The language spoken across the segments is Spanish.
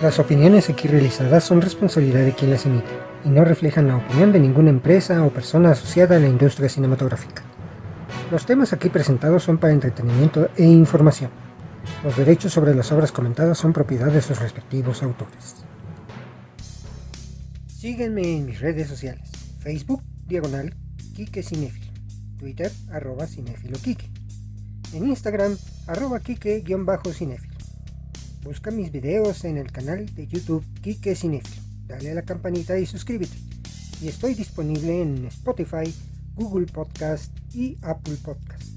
Las opiniones aquí realizadas son responsabilidad de quien las emite y no reflejan la opinión de ninguna empresa o persona asociada a la industria cinematográfica. Los temas aquí presentados son para entretenimiento e información. Los derechos sobre las obras comentadas son propiedad de sus respectivos autores. Síguenme en mis redes sociales. Facebook, diagonal, Kike Cinefilo. Twitter, arroba Cinefilo Kike. En Instagram, arroba Kike-Cinefilo. Busca mis videos en el canal de YouTube Kike Cinefilo. Dale a la campanita y suscríbete. Y estoy disponible en Spotify, Google Podcast y Apple Podcast.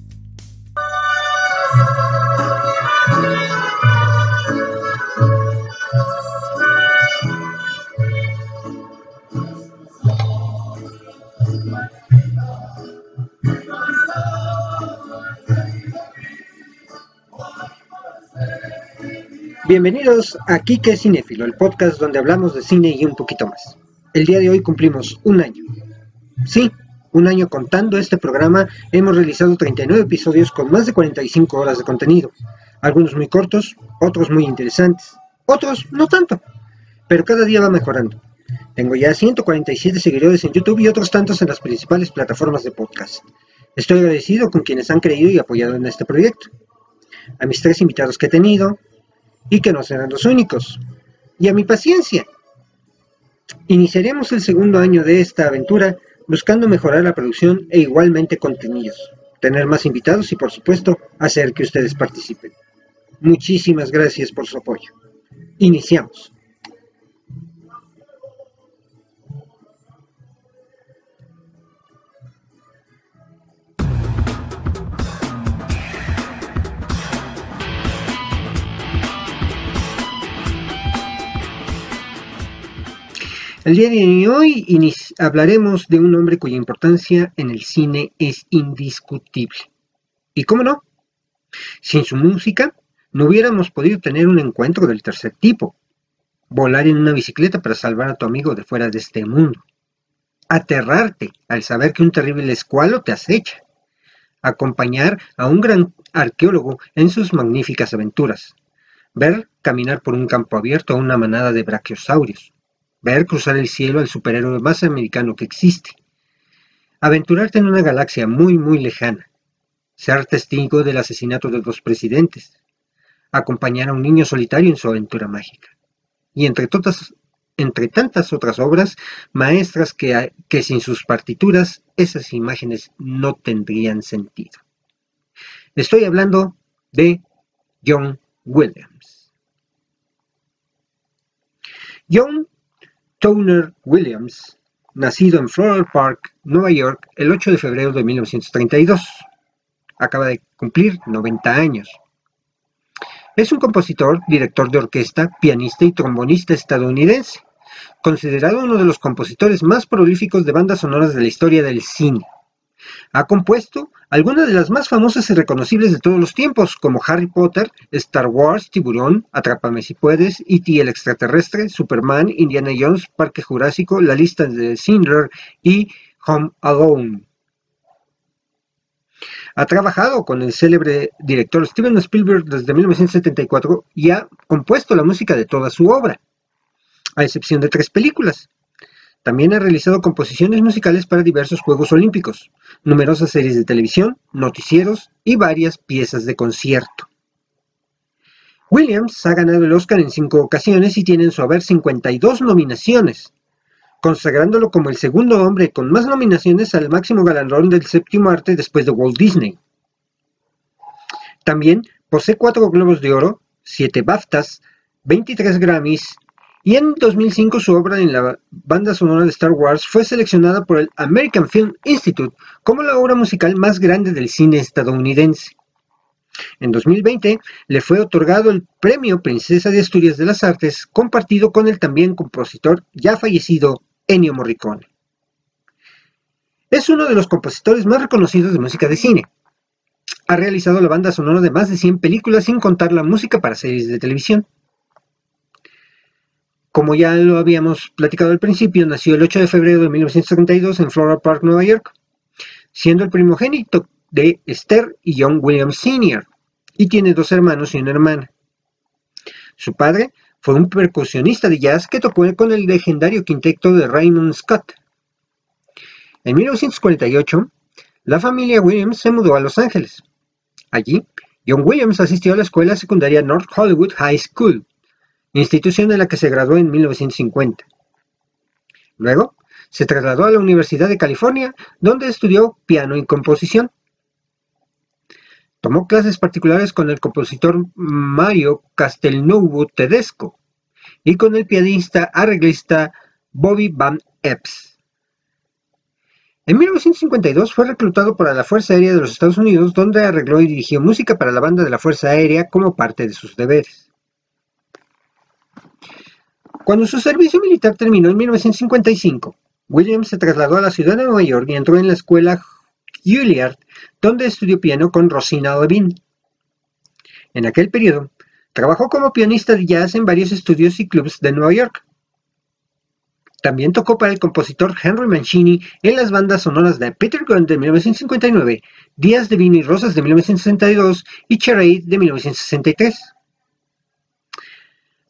Bienvenidos a Kike Cinefilo, el podcast donde hablamos de cine y un poquito más. El día de hoy cumplimos un año. Sí, un año contando este programa, hemos realizado 39 episodios con más de 45 horas de contenido. Algunos muy cortos, otros muy interesantes, otros no tanto, pero cada día va mejorando. Tengo ya 147 seguidores en YouTube y otros tantos en las principales plataformas de podcast. Estoy agradecido con quienes han creído y apoyado en este proyecto. A mis tres invitados que he tenido, y que no serán los únicos. Y a mi paciencia. Iniciaremos el segundo año de esta aventura buscando mejorar la producción e igualmente contenidos, tener más invitados y por supuesto hacer que ustedes participen. Muchísimas gracias por su apoyo. Iniciamos. El día de hoy hablaremos de un hombre cuya importancia en el cine es indiscutible. ¿Y cómo no? Sin su música no hubiéramos podido tener un encuentro del tercer tipo. Volar en una bicicleta para salvar a tu amigo de fuera de este mundo. Aterrarte al saber que un terrible escualo te acecha. Acompañar a un gran arqueólogo en sus magníficas aventuras. Ver caminar por un campo abierto a una manada de brachiosaurios ver cruzar el cielo al superhéroe más americano que existe, aventurarte en una galaxia muy, muy lejana, ser testigo del asesinato de dos presidentes, acompañar a un niño solitario en su aventura mágica, y entre, todas, entre tantas otras obras maestras que, que sin sus partituras esas imágenes no tendrían sentido. Estoy hablando de John Williams. John Towner Williams, nacido en Floral Park, Nueva York, el 8 de febrero de 1932. Acaba de cumplir 90 años. Es un compositor, director de orquesta, pianista y trombonista estadounidense, considerado uno de los compositores más prolíficos de bandas sonoras de la historia del cine. Ha compuesto algunas de las más famosas y reconocibles de todos los tiempos, como Harry Potter, Star Wars, Tiburón, Atrápame si puedes, E.T. el extraterrestre, Superman, Indiana Jones, Parque Jurásico, La lista de Schindler y Home Alone. Ha trabajado con el célebre director Steven Spielberg desde 1974 y ha compuesto la música de toda su obra, a excepción de tres películas, también ha realizado composiciones musicales para diversos Juegos Olímpicos, numerosas series de televisión, noticieros y varias piezas de concierto. Williams ha ganado el Oscar en cinco ocasiones y tiene en su haber 52 nominaciones, consagrándolo como el segundo hombre con más nominaciones al máximo galardón del séptimo arte después de Walt Disney. También posee cuatro Globos de Oro, siete BAFTAs, 23 Grammys y en 2005 su obra en la banda sonora de Star Wars fue seleccionada por el American Film Institute como la obra musical más grande del cine estadounidense. En 2020 le fue otorgado el Premio Princesa de Asturias de las Artes, compartido con el también compositor ya fallecido Ennio Morricone. Es uno de los compositores más reconocidos de música de cine. Ha realizado la banda sonora de más de 100 películas sin contar la música para series de televisión. Como ya lo habíamos platicado al principio, nació el 8 de febrero de 1932 en Floral Park, Nueva York, siendo el primogénito de Esther y John Williams Sr., y tiene dos hermanos y una hermana. Su padre fue un percusionista de jazz que tocó con el legendario quinteto de Raymond Scott. En 1948, la familia Williams se mudó a Los Ángeles. Allí, John Williams asistió a la escuela secundaria North Hollywood High School, institución en la que se graduó en 1950. Luego, se trasladó a la Universidad de California, donde estudió piano y composición. Tomó clases particulares con el compositor Mario Castelnuovo Tedesco y con el pianista arreglista Bobby Van Epps. En 1952 fue reclutado para la Fuerza Aérea de los Estados Unidos, donde arregló y dirigió música para la banda de la Fuerza Aérea como parte de sus deberes. Cuando su servicio militar terminó en 1955, Williams se trasladó a la ciudad de Nueva York y entró en la escuela Juilliard, donde estudió piano con Rosina Levine. En aquel periodo, trabajó como pianista de jazz en varios estudios y clubs de Nueva York. También tocó para el compositor Henry Mancini en las bandas sonoras de Peter Gunn de 1959, Días de Vino y Rosas de 1962 y Charade de 1963.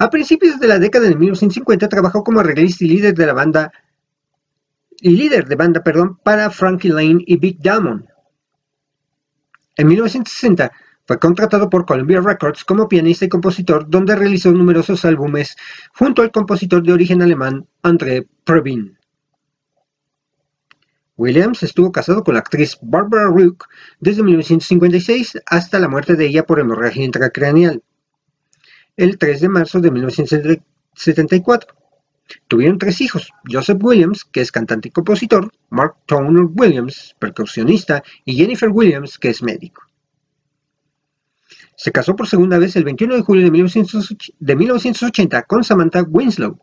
A principios de la década de 1950 trabajó como arreglista y líder de la banda y líder de banda, perdón, para Frankie Lane y Big Diamond. En 1960 fue contratado por Columbia Records como pianista y compositor, donde realizó numerosos álbumes junto al compositor de origen alemán André Previn. Williams estuvo casado con la actriz Barbara Rook desde 1956 hasta la muerte de ella por hemorragia intracraneal, el 3 de marzo de 1974. Tuvieron tres hijos, Joseph Williams, que es cantante y compositor, Mark Toner Williams, percusionista, y Jennifer Williams, que es médico. Se casó por segunda vez el 21 de julio de 1980 con Samantha Winslow,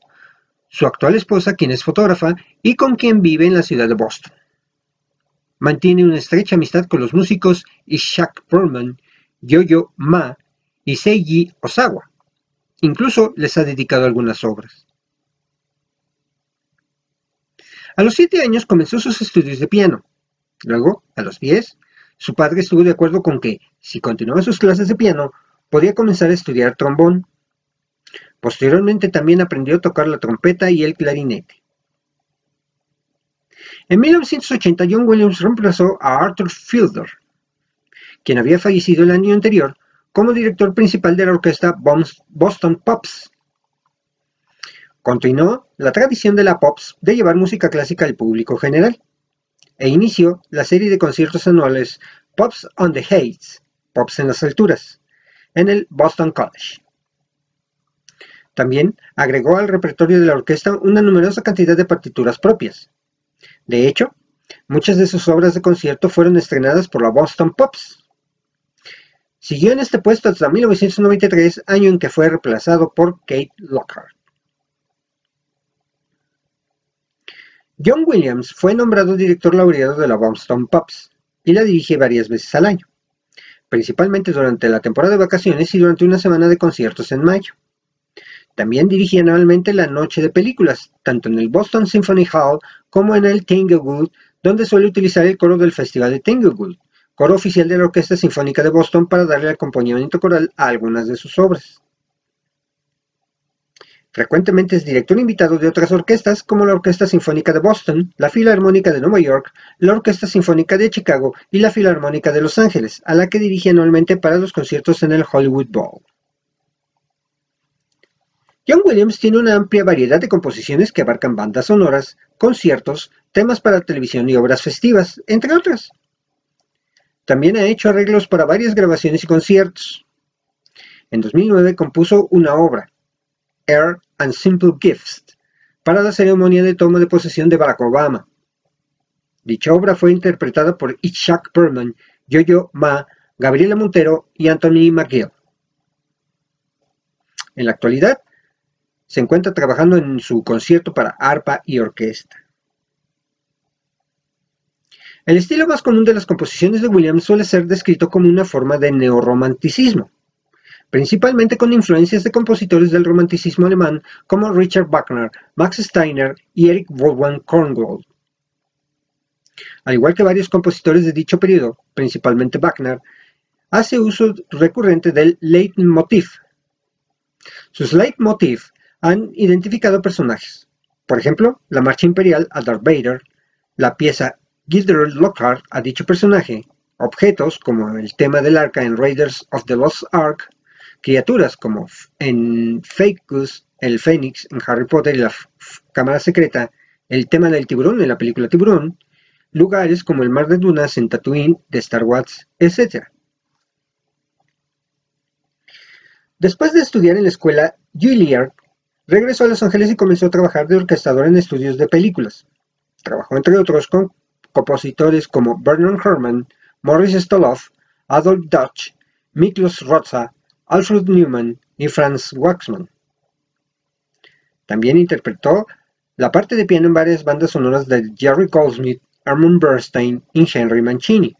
su actual esposa, quien es fotógrafa y con quien vive en la ciudad de Boston. Mantiene una estrecha amistad con los músicos Ishak Perlman, Yo-Yo Ma y Seiji Osawa. Incluso les ha dedicado algunas obras. A los siete años comenzó sus estudios de piano. Luego, a los diez, su padre estuvo de acuerdo con que, si continuaba sus clases de piano, podía comenzar a estudiar trombón. Posteriormente también aprendió a tocar la trompeta y el clarinete. En 1980, John Williams reemplazó a Arthur Fielder, quien había fallecido el año anterior, como director principal de la orquesta Boston Pops, Continuó la tradición de la Pops de llevar música clásica al público general, e inició la serie de conciertos anuales Pops on the Heights, Pops en las alturas, en el Boston College. También agregó al repertorio de la orquesta una numerosa cantidad de partituras propias. De hecho, muchas de sus obras de concierto fueron estrenadas por la Boston Pops. Siguió en este puesto hasta 1993, año en que fue reemplazado por Kate Lockhart. John Williams fue nombrado director laureado de la Boston Pops y la dirige varias veces al año, principalmente durante la temporada de vacaciones y durante una semana de conciertos en mayo. También dirige anualmente la Noche de Películas, tanto en el Boston Symphony Hall como en el Tanglewood, donde suele utilizar el coro del Festival de Tanglewood, coro oficial de la Orquesta Sinfónica de Boston para darle acompañamiento coral a algunas de sus obras. Frecuentemente es director invitado de otras orquestas como la Orquesta Sinfónica de Boston, la Filarmónica de Nueva York, la Orquesta Sinfónica de Chicago y la Filarmónica de Los Ángeles, a la que dirige anualmente para los conciertos en el Hollywood Bowl. John Williams tiene una amplia variedad de composiciones que abarcan bandas sonoras, conciertos, temas para televisión y obras festivas, entre otras. También ha hecho arreglos para varias grabaciones y conciertos. En 2009 compuso una obra, Air and Simple Gifts para la ceremonia de toma de posesión de Barack Obama. Dicha obra fue interpretada por Itzhak Perlman, Yo-Yo Ma, Gabriela Montero y Anthony McGill. En la actualidad, se encuentra trabajando en su concierto para arpa y orquesta. El estilo más común de las composiciones de Williams suele ser descrito como una forma de neorromanticismo principalmente con influencias de compositores del romanticismo alemán como Richard Wagner, Max Steiner y Eric Wolfgang Korngold. Al igual que varios compositores de dicho periodo, principalmente Wagner, hace uso recurrente del leitmotiv, Sus leitmotiv han identificado personajes, por ejemplo, la marcha imperial a Darth Vader, la pieza Gilderoy Lockhart a dicho personaje, objetos como el tema del arca en Raiders of the Lost Ark, criaturas como en Goose, el Fénix en Harry Potter y la Cámara Secreta, el tema del tiburón en la película Tiburón, lugares como el Mar de Dunas en Tatooine de Star Wars, etc. Después de estudiar en la escuela Juilliard, regresó a Los Ángeles y comenzó a trabajar de orquestador en estudios de películas. Trabajó entre otros con compositores como Bernard Herrmann, Morris Stoloff, Adolf Dutch, Miklos Rozsa, Alfred Newman y Franz Waxman. También interpretó la parte de piano en varias bandas sonoras de Jerry Goldsmith, Armand Bernstein y Henry Mancini.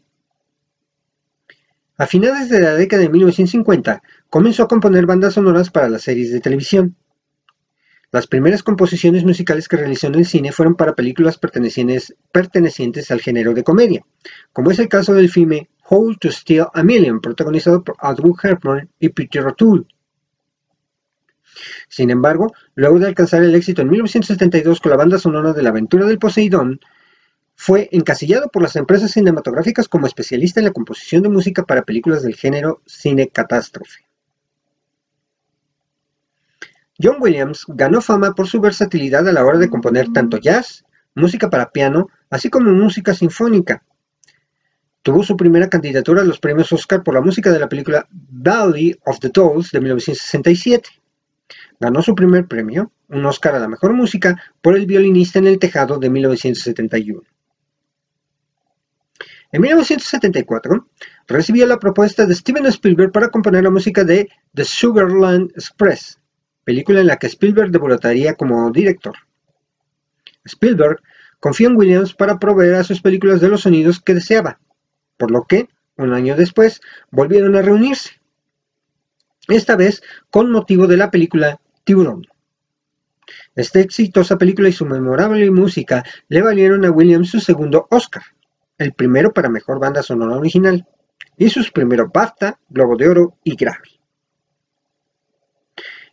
A finales de la década de 1950, comenzó a componer bandas sonoras para las series de televisión. Las primeras composiciones musicales que realizó en el cine fueron para películas pertenecientes, al género de comedia, como es el caso del filme How to Steal a Million, protagonizado por Audrey Hepburn y Peter O'Toole. Sin embargo, luego de alcanzar el éxito en 1972 con la banda sonora de La aventura del Poseidón, fue encasillado por las empresas cinematográficas como especialista en la composición de música para películas del género cine catástrofe. John Williams ganó fama por su versatilidad a la hora de componer tanto jazz, música para piano, así como música sinfónica. Tuvo su primera candidatura a los premios Oscar por la música de la película Valley of the Dolls de 1967. Ganó su primer premio, un Oscar a la mejor música, por El violinista en el tejado de 1971. En 1974, recibió la propuesta de Steven Spielberg para componer la música de The Sugarland Express, película en la que Spielberg debutaría como director. Spielberg confió en Williams para proveer a sus películas de los sonidos que deseaba, por lo que, un año después, volvieron a reunirse. Esta vez con motivo de la película Tiburón. Esta exitosa película y su memorable música le valieron a Williams su segundo Oscar, el primero para Mejor Banda Sonora Original, y sus primeros BAFTA, Globo de Oro y Grammy.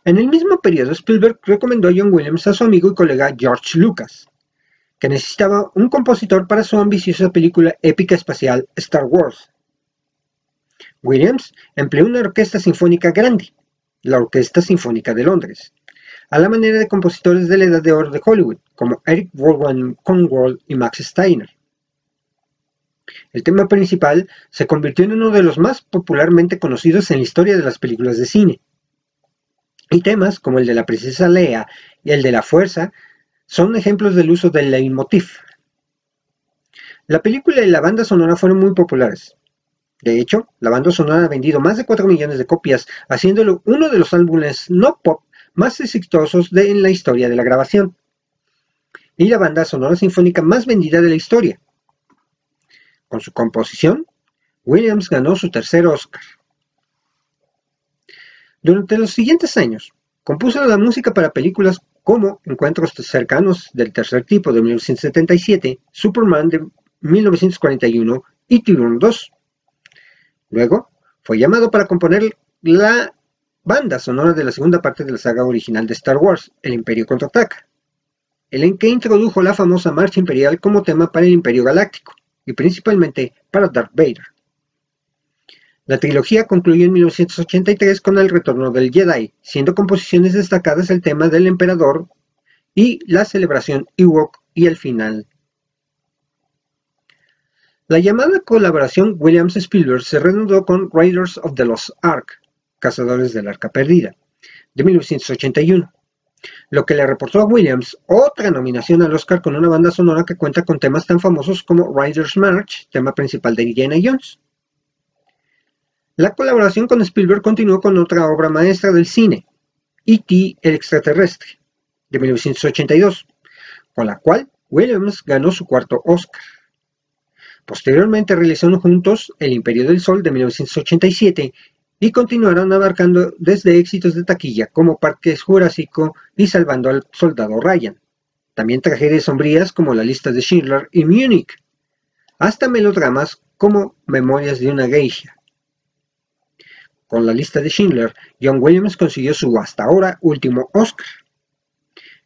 En el mismo periodo, Spielberg recomendó a John Williams a su amigo y colega George Lucas, que necesitaba un compositor para su ambiciosa película épica espacial Star Wars. Williams empleó una orquesta sinfónica grande, la Orquesta Sinfónica de Londres, a la manera de compositores de la Edad de Oro de Hollywood, como Eric Baldwin Cornwall y Max Steiner. El tema principal se convirtió en uno de los más popularmente conocidos en la historia de las películas de cine. Y temas como el de la princesa Lea y el de la fuerza son ejemplos del uso del leitmotiv. La película y la banda sonora fueron muy populares. De hecho, la banda sonora ha vendido más de 4 millones de copias, haciéndolo uno de los álbumes no pop más exitosos de, en la historia de la grabación. Y la banda sonora sinfónica más vendida de la historia. Con su composición, Williams ganó su tercer Oscar. Durante los siguientes años, compuso la música para películas como Encuentros cercanos del tercer tipo de 1977, Superman de 1941 y Tiburón 2. Luego, fue llamado para componer la banda sonora de la segunda parte de la saga original de Star Wars, El Imperio Contraataca, el en que introdujo la famosa Marcha Imperial como tema para el Imperio Galáctico, y principalmente para Darth Vader. La trilogía concluyó en 1983 con El Retorno del Jedi, siendo composiciones destacadas el tema del Emperador y la celebración Ewok y el final. La llamada colaboración Williams-Spielberg se reanudó con Raiders of the Lost Ark, Cazadores del Arca Perdida, de 1981, lo que le reportó a Williams otra nominación al Oscar con una banda sonora que cuenta con temas tan famosos como Riders March, tema principal de Indiana Jones, la colaboración con Spielberg continuó con otra obra maestra del cine, E.T. el extraterrestre, de 1982, con la cual Williams ganó su cuarto Oscar. Posteriormente realizaron juntos El Imperio del Sol de 1987 y continuaron abarcando desde éxitos de taquilla como Parques Jurásico y Salvando al Soldado Ryan. También tragedias sombrías como La lista de Schindler y Munich, hasta melodramas como Memorias de una geisha. Con la lista de Schindler, John Williams consiguió su hasta ahora último Oscar.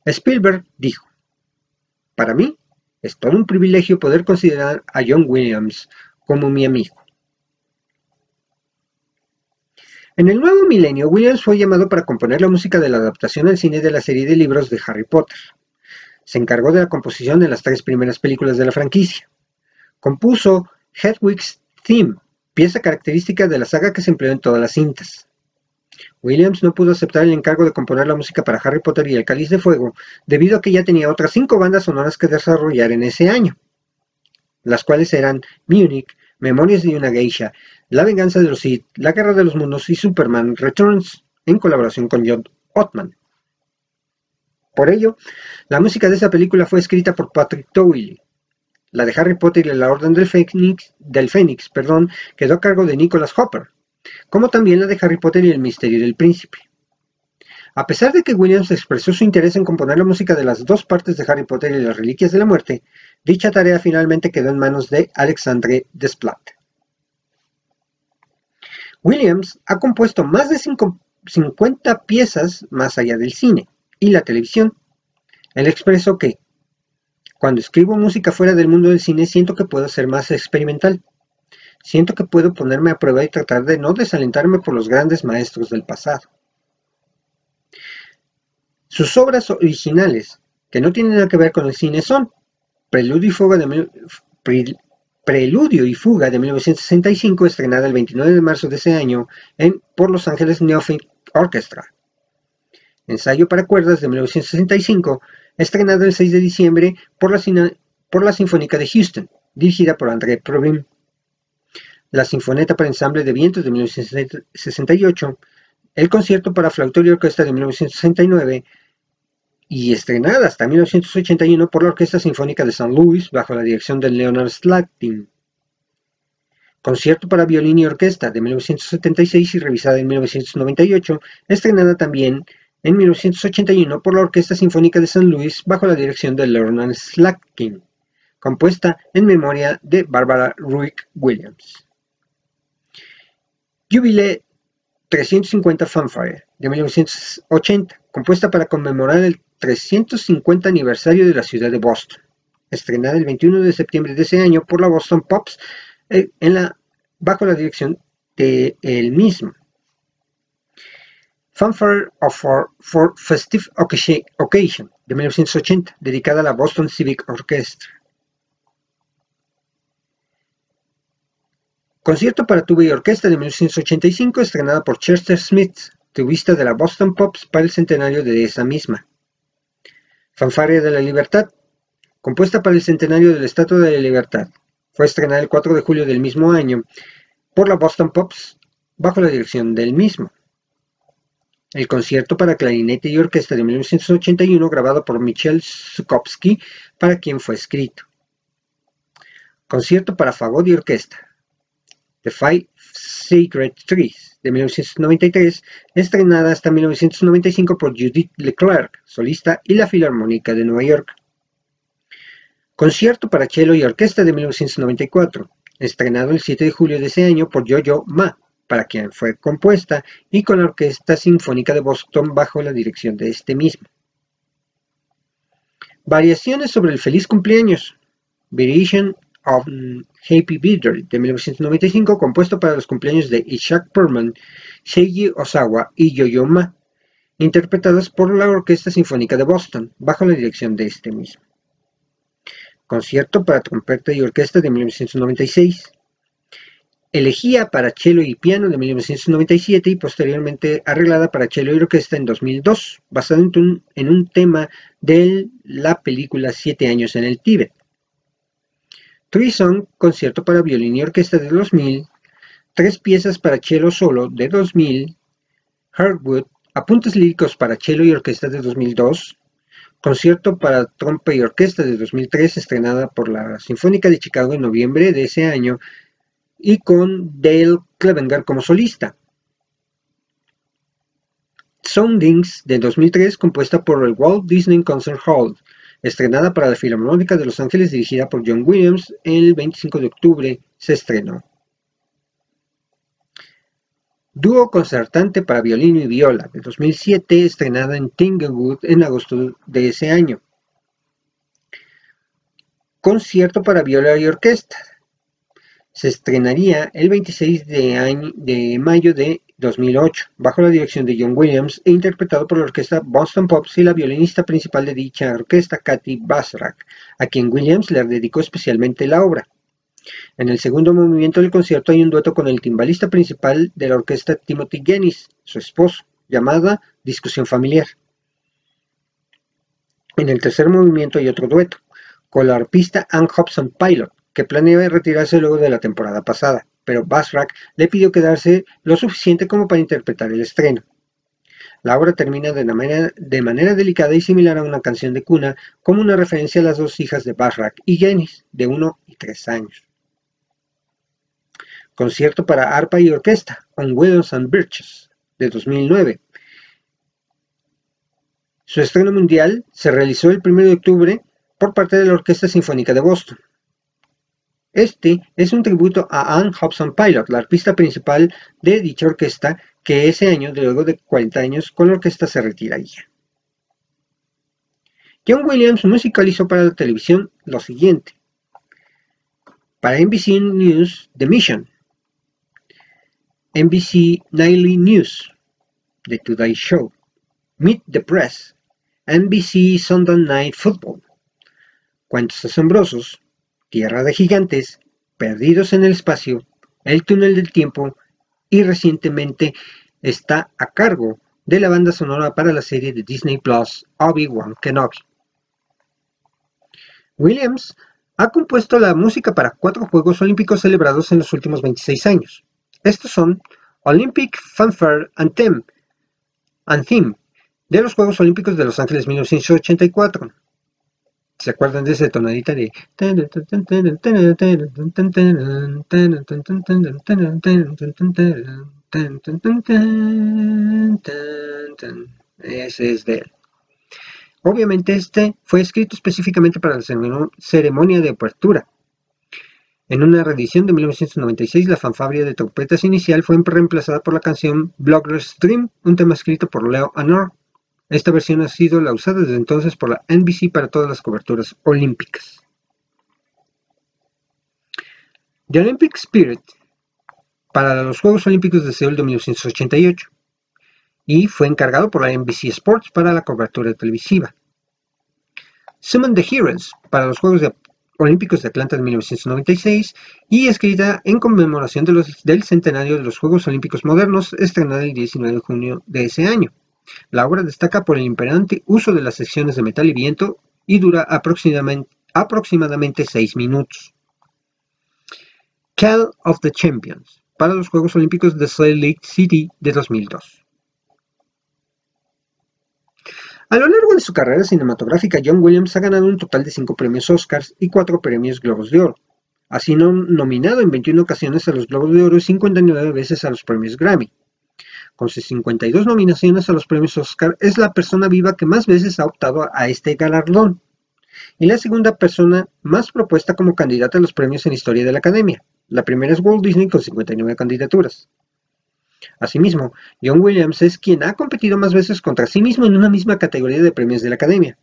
Spielberg dijo, para mí es todo un privilegio poder considerar a John Williams como mi amigo. En el nuevo milenio, Williams fue llamado para componer la música de la adaptación al cine de la serie de libros de Harry Potter. Se encargó de la composición de las tres primeras películas de la franquicia. Compuso Hedwig's Theme, pieza característica de la saga que se empleó en todas las cintas. Williams no pudo aceptar el encargo de componer la música para Harry Potter y el Cáliz de Fuego debido a que ya tenía otras cinco bandas sonoras que desarrollar en ese año, las cuales eran Munich, Memorias de una Geisha, La Venganza de los Sith, La Guerra de los Mundos y Superman Returns, en colaboración con John Ottman. Por ello, la música de esa película fue escrita por Patrick Towley. La de Harry Potter y la Orden del Fénix, perdón, quedó a cargo de Nicholas Hopper, como también la de Harry Potter y el Misterio del Príncipe. A pesar de que Williams expresó su interés en componer la música de las dos partes de Harry Potter y las Reliquias de la Muerte, dicha tarea finalmente quedó en manos de Alexandre Desplat. Williams ha compuesto más de 50 piezas más allá del cine y la televisión. Él expresó que, cuando escribo música fuera del mundo del cine siento que puedo ser más experimental. Siento que puedo ponerme a prueba y tratar de no desalentarme por los grandes maestros del pasado. Sus obras originales, que no tienen nada que ver con el cine, son Preludio y Fuga de, Preludio y Fuga de 1965, estrenada el 29 de marzo de ese año en, por Los Ángeles Neophyte Orchestra. Ensayo para cuerdas de 1965, estrenada el 6 de diciembre por la, por la Sinfónica de Houston, dirigida por André Provin la Sinfoneta para Ensamble de Vientos de 1968, el Concierto para Flauta y Orquesta de 1969 y estrenada hasta 1981 por la Orquesta Sinfónica de San Luis bajo la dirección de Leonard Slatkin. Concierto para violín y orquesta de 1976 y revisada en 1998, estrenada también en 1981 por la Orquesta Sinfónica de San Luis bajo la dirección de Leonard Slatkin, compuesta en memoria de Barbara Ruick Williams. Jubilee 350 Fanfare de 1980, compuesta para conmemorar el 350 aniversario de la ciudad de Boston, estrenada el 21 de septiembre de ese año por la Boston Pops eh, en la, bajo la dirección de él mismo. Fanfare for Festive Occasion de 1980, dedicada a la Boston Civic Orchestra. Concierto para tuba y orquesta de 1985, estrenada por Chester Smith, tubista de la Boston Pops para el centenario de esa misma. Fanfaria de la Libertad, compuesta para el centenario del Estatua de la Libertad. Fue estrenada el 4 de julio del mismo año por la Boston Pops bajo la dirección del mismo. El concierto para clarinete y orquesta de 1981 grabado por Michel Sukowski, para quien fue escrito. Concierto para fagot y orquesta The Five Sacred Trees de 1993, estrenada hasta 1995 por Judith Leclerc, solista y la Filarmónica de Nueva York. Concierto para cello y orquesta de 1994, estrenado el 7 de julio de ese año por Yo-Yo Ma, para quien fue compuesta, y con la Orquesta Sinfónica de Boston bajo la dirección de este mismo. Variaciones sobre el feliz cumpleaños. Variation of Happy Birthday de 1995, compuesto para los cumpleaños de Ishak Perman, Seiji Osawa y Yo-Yo Ma, interpretadas por la Orquesta Sinfónica de Boston, bajo la dirección de este mismo. Concierto para trompeta y orquesta de 1996. Elegía para cello y piano de 1997 y posteriormente arreglada para cello y orquesta en 2002, basado en un, en un tema de la película Siete años en el Tíbet. Song, concierto para violín y orquesta de 2000, tres piezas para cello solo de 2000, Hardwood, apuntes líricos para cello y orquesta de 2002, concierto para trompa y orquesta de 2003 estrenada por la Sinfónica de Chicago en noviembre de ese año y con Dale Clevenger como solista. Soundings de 2003 compuesta por el Walt Disney Concert Hall Estrenada para la Filarmónica de Los Ángeles dirigida por John Williams, el 25 de octubre se estrenó. dúo concertante para violín y viola, de 2007, estrenada en Tanglewood en agosto de ese año. Concierto para viola y orquesta. Se estrenaría el 26 de, de mayo de 2008, bajo la dirección de John Williams e interpretado por la orquesta Boston Pops y la violinista principal de dicha orquesta, Kathy Basrak, a quien Williams le dedicó especialmente la obra. En el segundo movimiento del concierto hay un dueto con el timbalista principal de la orquesta Timothy Genis, su esposo, llamada Discusión Familiar. En el tercer movimiento hay otro dueto, con la arpista Ann Hobson Pilot, que planea retirarse luego de la temporada pasada, pero Basrak le pidió quedarse lo suficiente como para interpretar el estreno. La obra termina de manera, de manera, delicada y similar a una canción de cuna, como una referencia a las dos hijas de Basrak y Genis, de 1 y 3 años. Concierto para arpa y orquesta, On Willows and Birches, de 2009. Su estreno mundial se realizó el 1 de octubre por parte de la Orquesta Sinfónica de Boston. Este es un tributo a Anne Hobson Pilot, la arpista principal de dicha orquesta, que ese año, luego de 40 años, con la orquesta se retiraría. John Williams musicalizó para la televisión lo siguiente. Para NBC News, The Mission, NBC Nightly News, The Today Show, Meet the Press, NBC Sunday Night Football, Cuentos Asombrosos, Tierra de Gigantes, Perdidos en el Espacio, El Túnel del Tiempo y recientemente está a cargo de la banda sonora para la serie de Disney Plus Obi-Wan Kenobi. Williams ha compuesto la música para cuatro Juegos Olímpicos celebrados en los últimos 26 años. Estos son Olympic Fanfare Anthem, Anthem de los Juegos Olímpicos de Los Ángeles 1984. ¿Se acuerdan de esa tonadita de... Ese es de él. Obviamente este fue escrito específicamente para la ceremonia de apertura, en una reedición de 1996, la fanfabria de trompetas inicial fue reemplazada por la canción Blogger's Dream, un tema escrito por Leo Anor. Esta versión ha sido la usada desde entonces por la NBC para todas las coberturas olímpicas. The Olympic Spirit para los Juegos Olímpicos de Seúl de 1988 y fue encargado por la NBC Sports para la cobertura televisiva. Summon the Heroes para los Juegos de Olímpicos de Atlanta de 1996 y escrita en conmemoración del centenario de los Juegos Olímpicos Modernos, estrenada el 19 de junio de ese año. La obra destaca por el imperante uso de las secciones de metal y viento y dura aproximadamente, aproximadamente 6 minutos. Call of the Champions para los Juegos Olímpicos de Salt Lake City de 2002. A lo largo de su carrera cinematográfica, John Williams ha ganado un total de 5 premios Oscars y 4 premios Globos de Oro. Ha sido nominado en 21 ocasiones a los Globos de Oro y 59 veces a los premios Grammy. Con sus 52 nominaciones a los premios Oscar, es la persona viva que más veces ha optado a este galardón y la segunda persona más propuesta como candidata a los premios en historia de la Academia. La primera es Walt Disney con 59 candidaturas. Asimismo, John Williams es quien ha competido más veces contra sí mismo en una misma categoría de premios de la Academia.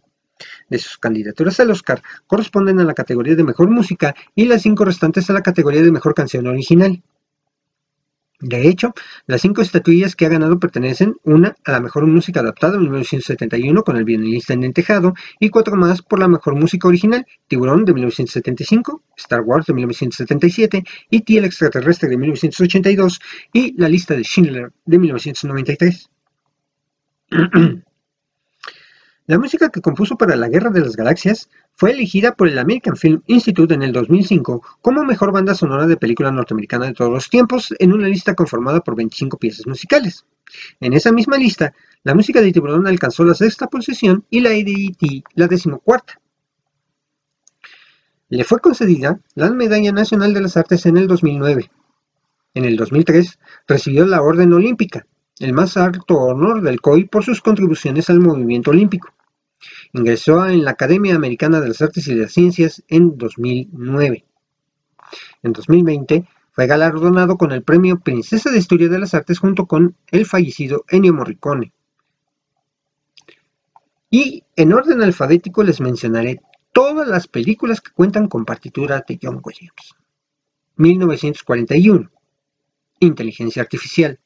De sus candidaturas al Oscar corresponden a la categoría de Mejor Música y las cinco restantes a la categoría de Mejor Canción Original. De hecho, las cinco estatuillas que ha ganado pertenecen una a la mejor música adaptada en 1971 con El violinista en el tejado y cuatro más por la mejor música original, Tiburón de 1975, Star Wars de 1977, E.T. el extraterrestre de 1982 y La lista de Schindler de 1993. La música que compuso para La Guerra de las Galaxias fue elegida por el American Film Institute en el 2005 como mejor banda sonora de película norteamericana de todos los tiempos en una lista conformada por 25 piezas musicales. En esa misma lista, la música de Tiburón alcanzó la sexta posición y la de la decimocuarta. Le fue concedida la Medalla Nacional de las Artes en el 2009. En el 2003 recibió la Orden Olímpica, el más alto honor del COI por sus contribuciones al movimiento olímpico. Ingresó en la Academia Americana de las Artes y las Ciencias en 2009. En 2020 Fue galardonado con el premio Princesa de Historia de las Artes junto con el fallecido Ennio Morricone. Y en orden alfabético les mencionaré todas las películas que cuentan con partitura de John Williams. 1941. Inteligencia Artificial.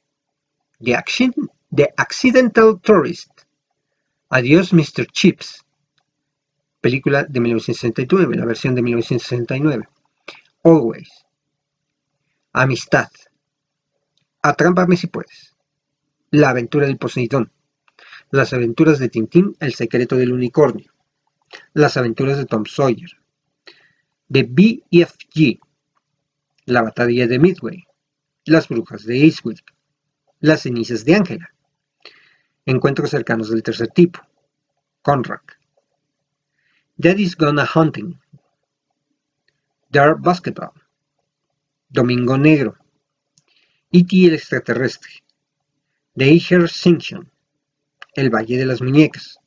The, Accidental Tourist. Adiós Mr. Chips. Película de 1969, la versión de 1969. Always. Amistad. Atrámpame si puedes. La aventura del Poseidón. Las aventuras de Tintín, el secreto del unicornio. Las aventuras de Tom Sawyer. De BFG. La batalla de Midway. Las brujas de Eastwood. Las cenizas de Ángela. Encuentros cercanos del tercer tipo. Conrad. Daddy's Gonna Hunting. Dark Basketball. Domingo Negro, E.T. el extraterrestre, The Sinction, El Valle de las Muñecas,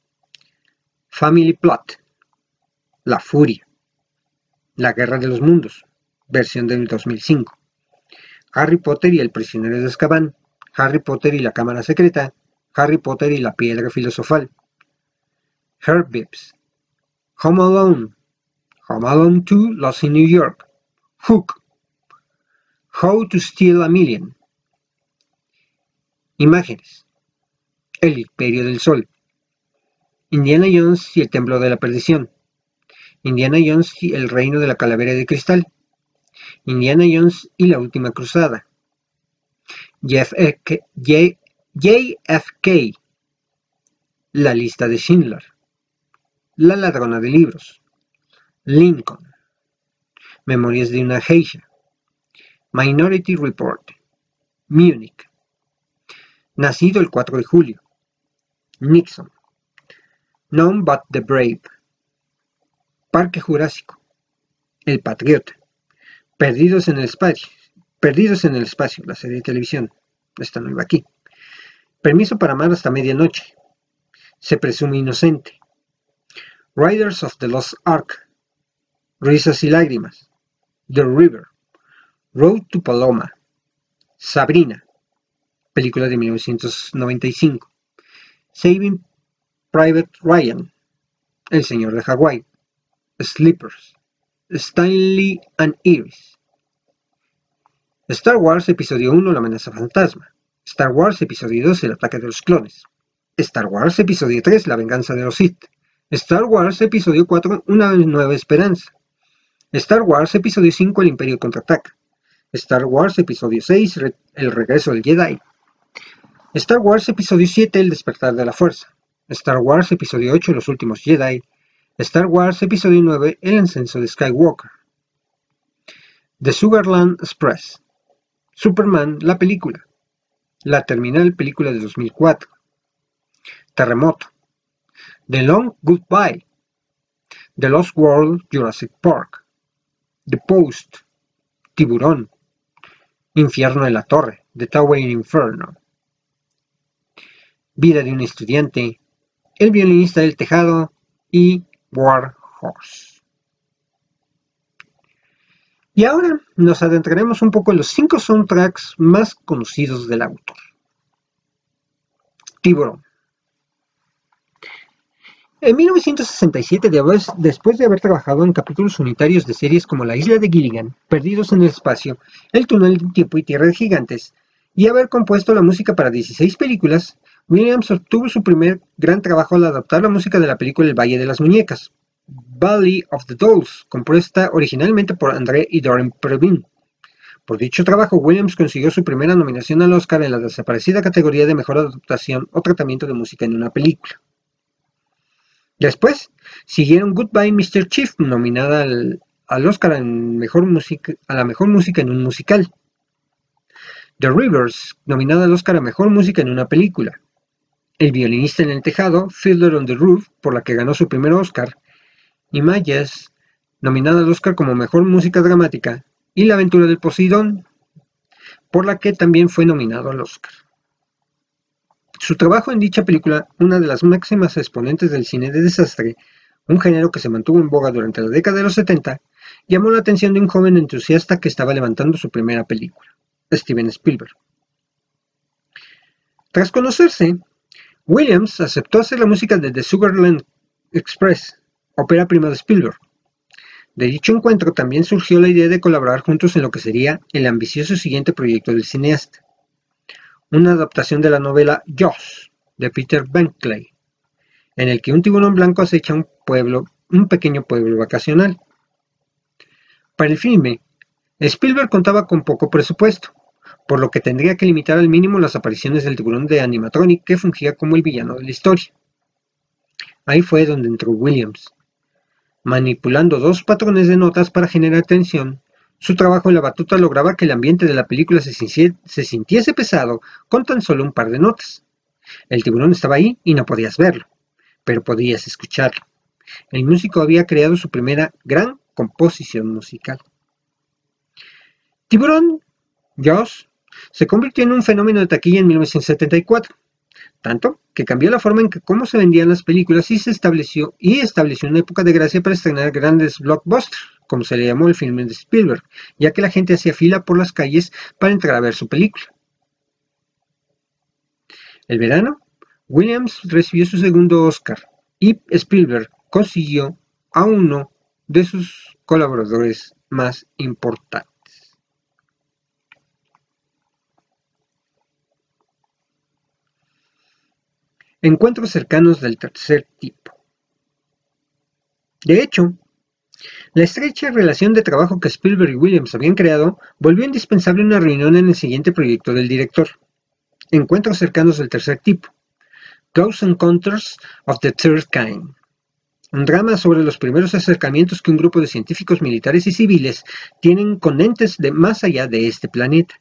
Family Plot, La Furia, La Guerra de los Mundos, versión del 2005, Harry Potter y el prisionero de Azkaban, Harry Potter y la Cámara Secreta, Harry Potter y la Piedra Filosofal, Herb Home Alone, Home Alone 2, Lost in New York, Hook, How to Steal a Million. Imágenes. El Imperio del Sol. Indiana Jones y el Templo de la Perdición. Indiana Jones y el Reino de la Calavera de Cristal. Indiana Jones y la Última Cruzada. JFK. La lista de Schindler. La ladrona de libros. Lincoln. Memorias de una geisha. Minority Report, Múnich. Nacido el 4 de julio. Nixon. Known but the Brave. Parque Jurásico. El Patriota. Perdidos en el espacio. Perdidos en el espacio, la serie de televisión. Esta no iba aquí. Permiso para amar hasta medianoche. Se presume inocente. Riders of the Lost Ark. Risas y lágrimas. The River. Road to Paloma, Sabrina, película de 1995, Saving Private Ryan, El Señor de Hawái, Sleepers, Stanley and Iris, Star Wars Episodio 1 La amenaza fantasma, Star Wars Episodio 2 El ataque de los clones, Star Wars Episodio 3 La venganza de los Sith, Star Wars Episodio 4 Una nueva esperanza, Star Wars Episodio 5 El imperio contraataca, Star Wars Episodio 6, El regreso del Jedi. Star Wars Episodio 7, El despertar de la fuerza. Star Wars Episodio 8, Los últimos Jedi. Star Wars Episodio 9, El ascenso de Skywalker. The Sugarland Express. Superman, la película. La terminal película de 2004. Terremoto. The Long Goodbye. The Lost World Jurassic Park. The Post. Tiburón. Infierno en la Torre, The Tower in Inferno. Vida de un estudiante, El violinista del tejado y War Horse. Y ahora nos adentraremos un poco en los cinco soundtracks más conocidos del autor. Tiburón. En 1967, después de haber trabajado en capítulos unitarios de series como La isla de Gilligan, Perdidos en el espacio, El túnel de tiempo y Tierra de gigantes, y haber compuesto la música para 16 películas, Williams obtuvo su primer gran trabajo al adaptar la música de la película El Valle de las Muñecas, Valley of the Dolls, compuesta originalmente por André y Doreen Previn. Por dicho trabajo, Williams consiguió su primera nominación al Oscar en la desaparecida categoría de Mejor Adaptación o Tratamiento de Música en una Película. Después siguieron Goodbye Mr. Chief, nominada al, Oscar en mejor a la mejor música en un musical. The Rivers, nominada al Oscar a mejor música en una película. El violinista en el tejado, Fiddler on the Roof, por la que ganó su primer Oscar. Y Mayas, nominada al Oscar como mejor música dramática. Y La aventura del Poseidón, por la que también fue nominado al Oscar. Su trabajo en dicha película, una de las máximas exponentes del cine de desastre, un género que se mantuvo en boga durante la década de los 70, llamó la atención de un joven entusiasta que estaba levantando su primera película, Steven Spielberg. Tras conocerse, Williams aceptó hacer la música de The Sugarland Express, ópera prima de Spielberg. De dicho encuentro también surgió la idea de colaborar juntos en lo que sería el ambicioso siguiente proyecto del cineasta, una adaptación de la novela Jaws de Peter Benkley, en el que un tiburón blanco acecha un pueblo, un pequeño pueblo vacacional. Para el filme, Spielberg contaba con poco presupuesto, por lo que tendría que limitar al mínimo las apariciones del tiburón de animatronic que fungía como el villano de la historia. Ahí fue donde entró Williams. Manipulando dos patrones de notas para generar tensión, su trabajo en la batuta lograba que el ambiente de la película se, sintiese pesado con tan solo un par de notas. El tiburón estaba ahí y no podías verlo, pero podías escucharlo. El músico había creado su primera gran composición musical. Tiburón, Joss, se convirtió en un fenómeno de taquilla en 1974, tanto que cambió la forma en que cómo se vendían las películas y se estableció y estableció una época de gracia para estrenar grandes blockbusters, como se le llamó el filme de Spielberg, ya que la gente hacía fila por las calles para entrar a ver su película. El verano, Williams recibió su segundo Oscar y Spielberg consiguió a uno de sus colaboradores más importantes. Encuentros cercanos del tercer tipo. De hecho, la estrecha relación de trabajo que Spielberg y Williams habían creado volvió indispensable una reunión en el siguiente proyecto del director. Encuentros cercanos del tercer tipo. Close Encounters of the Third Kind. Un drama sobre los primeros acercamientos que un grupo de científicos militares y civiles tienen con entes de más allá de este planeta.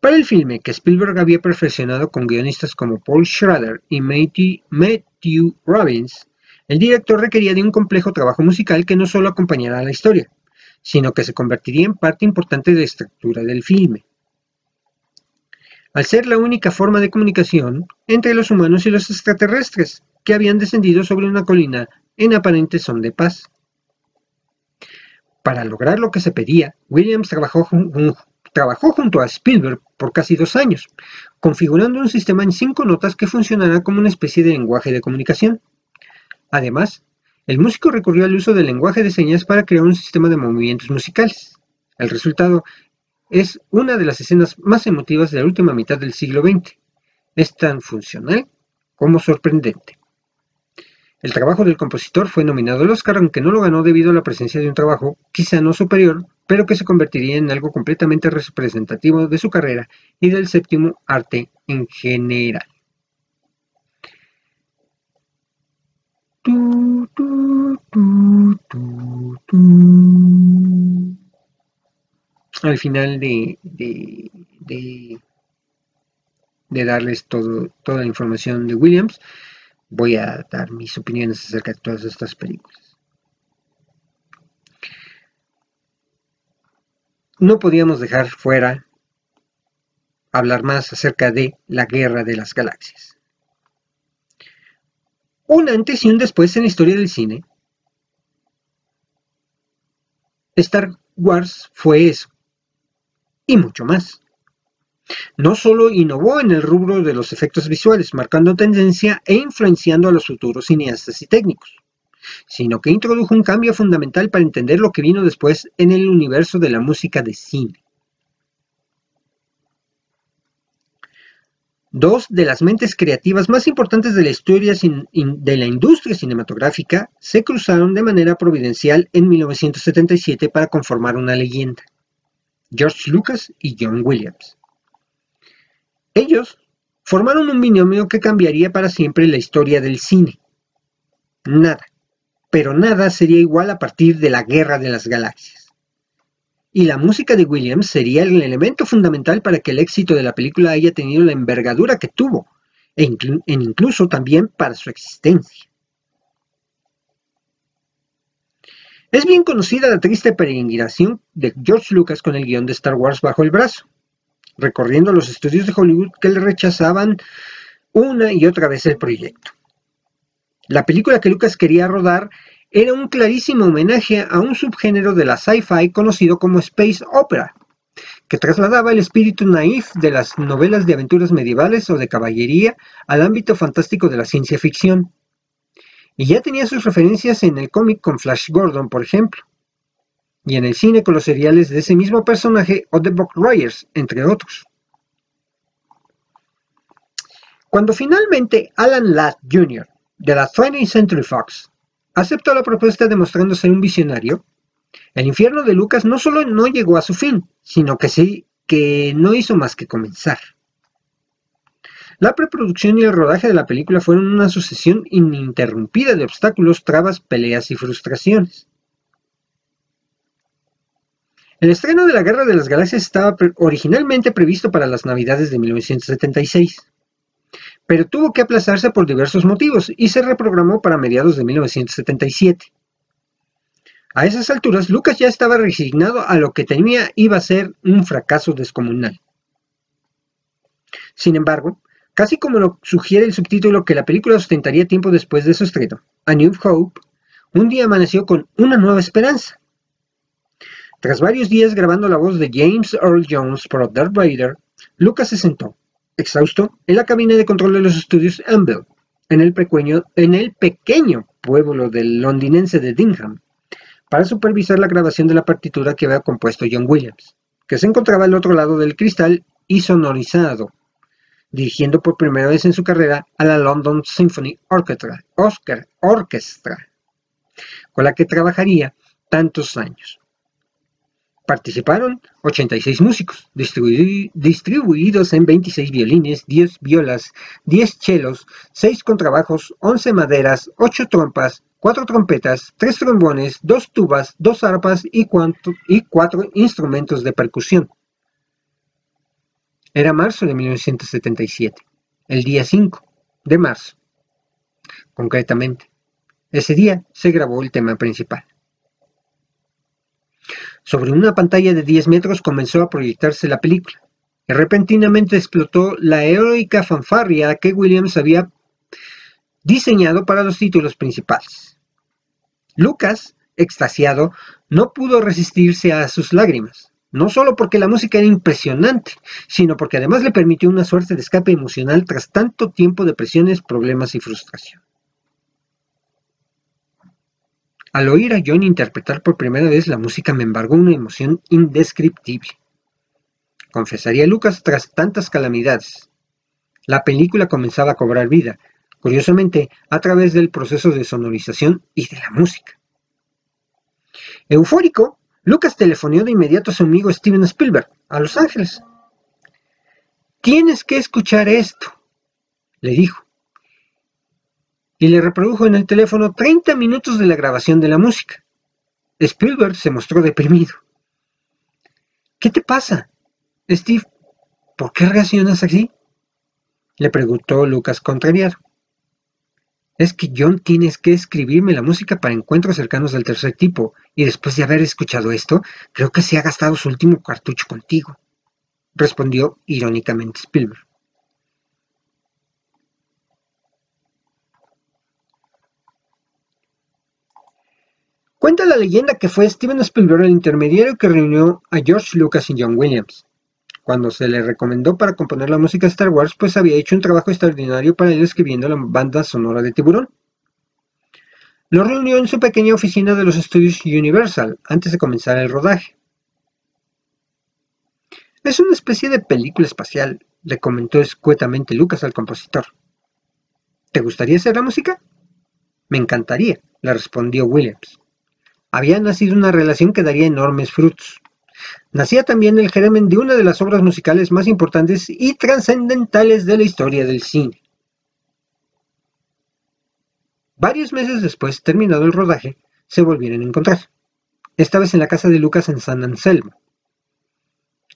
Para el filme, que Spielberg había perfeccionado con guionistas como Paul Schrader y Matthew Robbins, el director requería de un complejo trabajo musical que no solo acompañara a la historia, sino que se convertiría en parte importante de la estructura del filme. Al ser la única forma de comunicación entre los humanos y los extraterrestres, que habían descendido sobre una colina en aparente son de paz. Para lograr lo que se pedía, Williams trabajó, trabajó junto a Spielberg por casi dos años, configurando un sistema en cinco notas que funcionara como una especie de lenguaje de comunicación. Además, el músico recurrió al uso del lenguaje de señas para crear un sistema de movimientos musicales. El resultado es una de las escenas más emotivas de la última mitad del siglo XX. Es tan funcional como sorprendente. El trabajo del compositor fue nominado al Oscar, aunque no lo ganó debido a la presencia de un trabajo, quizá no superior, pero que se convertiría en algo completamente representativo de su carrera y del séptimo arte en general. Al final de, de, darles toda la información de Williams, voy a dar mis opiniones acerca de todas estas películas. No podíamos dejar fuera hablar más acerca de la guerra de las galaxias. Un antes y un después en la historia del cine. Star Wars fue eso. Y mucho más. No solo innovó en el rubro de los efectos visuales, marcando tendencia e influenciando a los futuros cineastas y técnicos, sino que introdujo un cambio fundamental para entender lo que vino después en el universo de la música de cine. Dos de las mentes creativas más importantes de la historia de la industria cinematográfica se cruzaron de manera providencial en 1977 para conformar una leyenda. George Lucas y John Williams. Ellos formaron un binomio que cambiaría para siempre la historia del cine. Nada, pero nada sería igual a partir de la Guerra de las Galaxias. Y la música de Williams sería el elemento fundamental para que el éxito de la película haya tenido la envergadura que tuvo, e incluso también para su existencia. Es bien conocida la triste peregrinación de George Lucas con el guion de Star Wars bajo el brazo recorriendo los estudios de Hollywood que le rechazaban una y otra vez el proyecto. La película que Lucas quería rodar era un clarísimo homenaje a un subgénero de la sci-fi conocido como space opera, que trasladaba el espíritu naif de las novelas de aventuras medievales o de caballería al ámbito fantástico de la ciencia ficción. Y ya tenía sus referencias en el cómic con Flash Gordon, por ejemplo, y en el cine con los seriales de ese mismo personaje o The Buck Rogers, entre otros. Cuando finalmente Alan Ladd Jr. de la 20th Century Fox aceptó la propuesta demostrando ser un visionario, el infierno de Lucas no solo no llegó a su fin, sino que sí que no hizo más que comenzar. La preproducción y el rodaje de la película fueron una sucesión ininterrumpida de obstáculos, trabas, peleas y frustraciones. El estreno de la Guerra de las Galaxias estaba originalmente previsto para las Navidades de 1976 pero tuvo que aplazarse por diversos motivos y se reprogramó para mediados de 1977. A esas alturas, Lucas ya estaba resignado a lo que temía iba a ser un fracaso descomunal. Sin embargo, casi como lo sugiere el subtítulo que la película ostentaría tiempo después de su estreno, A New Hope, un día amaneció con una nueva esperanza. Tras varios días grabando la voz de James Earl Jones por Darth Vader, Lucas se sentó, exhausto en la cabina de control de los estudios Amble, en el, pequeño, en el pequeño pueblo del londinense de Dingham, para supervisar la grabación de la partitura que había compuesto John Williams, que se encontraba al otro lado del cristal y sonorizado, dirigiendo por primera vez en su carrera a la London Symphony Orchestra, Oscar, Orchestra con la que trabajaría tantos años. Participaron 86 músicos, distribuidos en 26 violines, 10 violas, 10 chelos, 6 contrabajos, 11 maderas, 8 trompas, 4 trompetas, 3 trombones, 2 tubas, 2 arpas y 4 instrumentos de percusión. Era marzo de 1977, el día 5 de marzo. Concretamente, ese día se grabó el tema principal. Sobre una pantalla de 10 metros comenzó a proyectarse la película, y repentinamente explotó la heroica fanfarria que Williams había diseñado para los títulos principales. Lucas, extasiado, no pudo resistirse a sus lágrimas, no solo porque la música era impresionante, sino porque además le permitió una suerte de escape emocional tras tanto tiempo de presiones, problemas y frustración. Al oír a John interpretar por primera vez la música me embargó una emoción indescriptible. Confesaría Lucas tras tantas calamidades. La película comenzaba a cobrar vida, curiosamente a través del proceso de sonorización y de la música. Eufórico, Lucas telefoneó de inmediato a su amigo Steven Spielberg, a Los Ángeles. Tienes que escuchar esto, le dijo y le reprodujo en el teléfono 30 minutos de la grabación de la música. Spielberg se mostró deprimido. ¿Qué te pasa? Steve, ¿por qué reaccionas así? Le preguntó Lucas contrariado. Es que John tienes que escribirme la música para encuentros cercanos del tercer tipo, y después de haber escuchado esto, creo que se ha gastado su último cartucho contigo, respondió irónicamente Spielberg. Cuenta la leyenda que fue Steven Spielberg el intermediario que reunió a George Lucas y John Williams. Cuando se le recomendó para componer la música de Star Wars, pues había hecho un trabajo extraordinario para él escribiendo la banda sonora de Tiburón. Lo reunió en su pequeña oficina de los estudios Universal antes de comenzar el rodaje. Es una especie de película espacial, le comentó escuetamente Lucas al compositor. ¿Te gustaría hacer la música? Me encantaría, le respondió Williams había nacido una relación que daría enormes frutos. Nacía también el germen de una de las obras musicales más importantes y trascendentales de la historia del cine. Varios meses después, terminado el rodaje, se volvieron a encontrar, esta vez en la casa de Lucas en San Anselmo.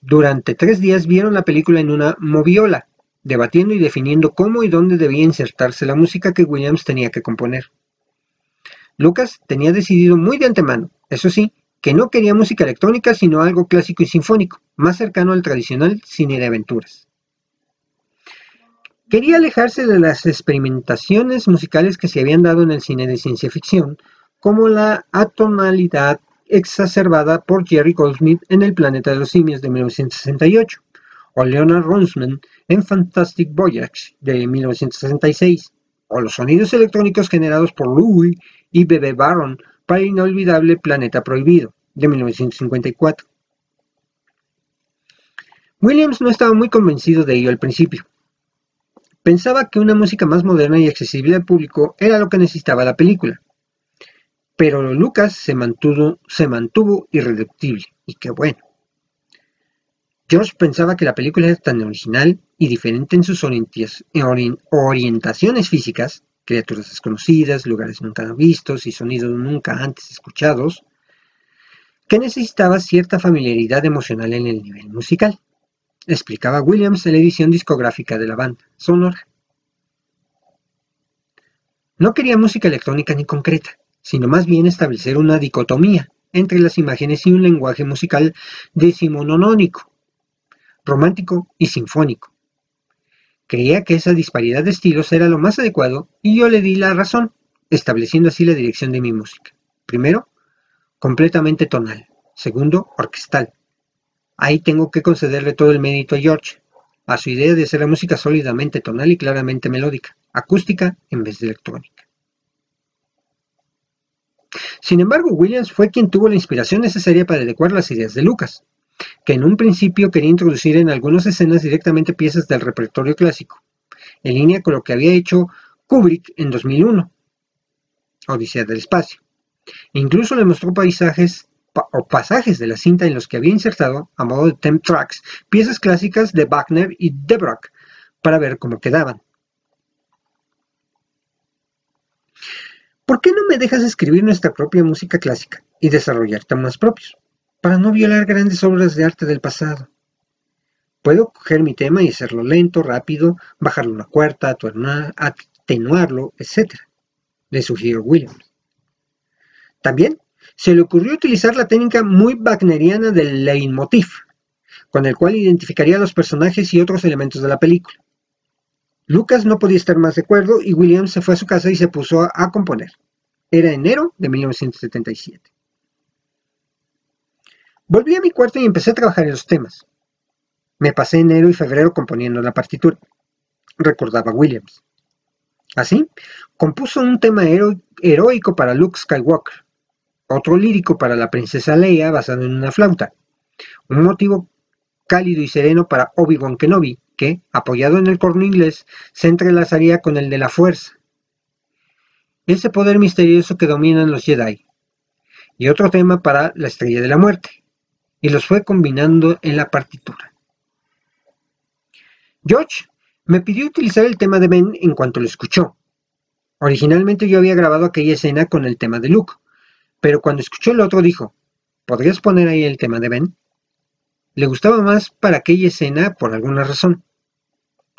Durante tres días vieron la película en una moviola, debatiendo y definiendo cómo y dónde debía insertarse la música que Williams tenía que componer. Lucas tenía decidido muy de antemano, eso sí, que no quería música electrónica sino algo clásico y sinfónico, más cercano al tradicional cine de aventuras. Quería alejarse de las experimentaciones musicales que se habían dado en el cine de ciencia ficción, como la atonalidad exacerbada por Jerry Goldsmith en El planeta de los simios de 1968, o Leonard Runsman en Fantastic Voyage de 1966, o los sonidos electrónicos generados por Louis y Bebe Baron para el inolvidable Planeta Prohibido de 1954. Williams no estaba muy convencido de ello al principio. Pensaba que una música más moderna y accesible al público era lo que necesitaba la película. Pero Lucas se mantuvo, se mantuvo irreductible, y qué bueno. George pensaba que la película era tan original y diferente en sus orientaciones físicas, criaturas desconocidas, lugares nunca vistos y sonidos nunca antes escuchados, que necesitaba cierta familiaridad emocional en el nivel musical explicaba Williams en la edición discográfica de la banda sonora. No quería música electrónica ni concreta, sino más bien establecer una dicotomía entre las imágenes y un lenguaje musical decimononónico, romántico y sinfónico. Creía que esa disparidad de estilos era lo más adecuado y yo le di la razón, estableciendo así la dirección de mi música. Primero, completamente tonal. Segundo, orquestal. Ahí tengo que concederle todo el mérito a George, a su idea de hacer la música sólidamente tonal y claramente melódica, acústica en vez de electrónica. Sin embargo, Williams fue quien tuvo la inspiración necesaria para adecuar las ideas de Lucas, que en un principio quería introducir en algunas escenas directamente piezas del repertorio clásico, en línea con lo que había hecho Kubrick en 2001, Odisea del Espacio. Incluso le mostró paisajes o pasajes de la cinta en los que había insertado, a modo de temp tracks, piezas clásicas de Wagner y Debrock para ver cómo quedaban. ¿Por qué no me dejas escribir nuestra propia música clásica y desarrollar temas propios, para no violar grandes obras de arte del pasado? Puedo coger mi tema y hacerlo lento, rápido, bajarlo una cuarta, atenuarlo, etc. Le sugirió Williams. También se le ocurrió utilizar la técnica muy wagneriana del leitmotiv, con el cual identificaría a los personajes y otros elementos de la película. Lucas no podía estar más de acuerdo y Williams se fue a su casa y se puso a, componer. Era enero de 1977. Volví a mi cuarto y empecé a trabajar en los temas. Me pasé enero y febrero componiendo la partitura, recordaba Williams. Así, compuso un tema heroico para Luke Skywalker, otro lírico para la princesa Leia basado en una flauta, un motivo cálido y sereno para Obi-Wan Kenobi, que, apoyado en el corno inglés, se entrelazaría con el de la fuerza, ese poder misterioso que dominan los Jedi, y otro tema para la estrella de la muerte, y los fue combinando en la partitura. George me pidió utilizar el tema de Ben en cuanto lo escuchó. Originalmente yo había grabado aquella escena con el tema de Luke, pero cuando escuchó el otro dijo, ¿podrías poner ahí el tema de Ben? Le gustaba más para aquella escena por alguna razón.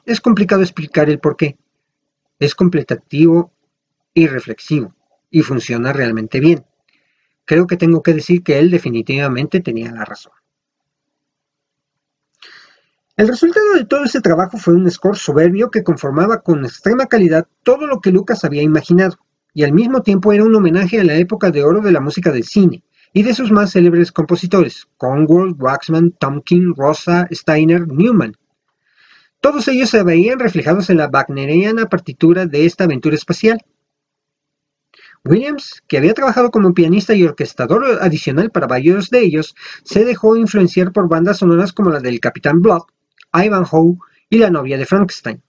Es complicado explicar el por qué. Es completativo y reflexivo, y funciona realmente bien. Creo que tengo que decir que él definitivamente tenía la razón. El resultado de todo ese trabajo fue un score soberbio que conformaba con extrema calidad todo lo que Lucas había imaginado y al mismo tiempo era un homenaje a la época de oro de la música del cine y de sus más célebres compositores, Conwell, Waxman, Tomkin, Rosa, Steiner, Newman. Todos ellos se veían reflejados en la wagneriana partitura de esta aventura espacial. Williams, que había trabajado como pianista y orquestador adicional para varios de ellos, se dejó influenciar por bandas sonoras como la del Capitán Blood, Ivanhoe y La novia de Frankenstein.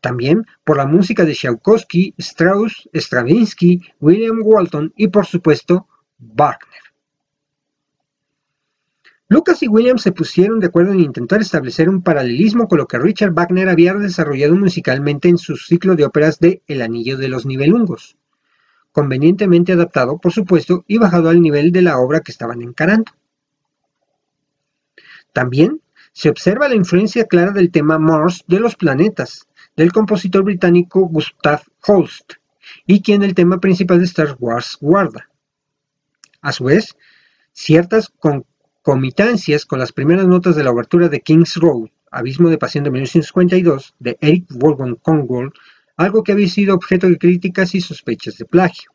También por la música de Tchaikovsky, Strauss, Stravinsky, William Walton y por supuesto Wagner. Lucas y William se pusieron de acuerdo en intentar establecer un paralelismo con lo que Richard Wagner había desarrollado musicalmente en su ciclo de óperas de El Anillo de los Nibelungos, convenientemente adaptado, por supuesto, y bajado al nivel de la obra que estaban encarando. También se observa la influencia clara del tema Morse de los planetas, del compositor británico Gustav Holst, y quien el tema principal de Star Wars guarda. A su vez, ciertas concomitancias con las primeras notas de la obertura de King's Road, Abismo de Pasión de 1952, de Eric Wolfgang Conwell, algo que había sido objeto de críticas y sospechas de plagio.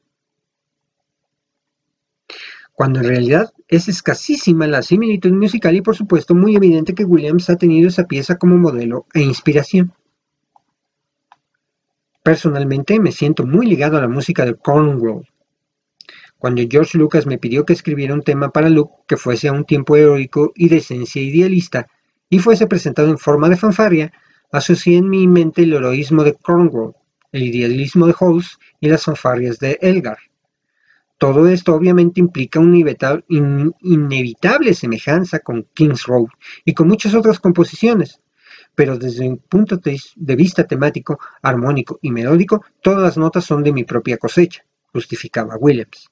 cuando en realidad es escasísima la similitud musical y por supuesto muy evidente que Williams ha tenido esa pieza como modelo e inspiración. Personalmente me siento muy ligado a la música de Cornwall. Cuando George Lucas me pidió que escribiera un tema para Luke que fuese a un tiempo heroico y de esencia idealista y fuese presentado en forma de fanfarria, asocié en mi mente el heroísmo de Cornwall, el idealismo de House y las fanfarrias de Elgar. Todo esto obviamente implica una inevitable semejanza con King's Road y con muchas otras composiciones, pero desde un punto de vista temático, armónico y melódico, todas las notas son de mi propia cosecha, justificaba Williams.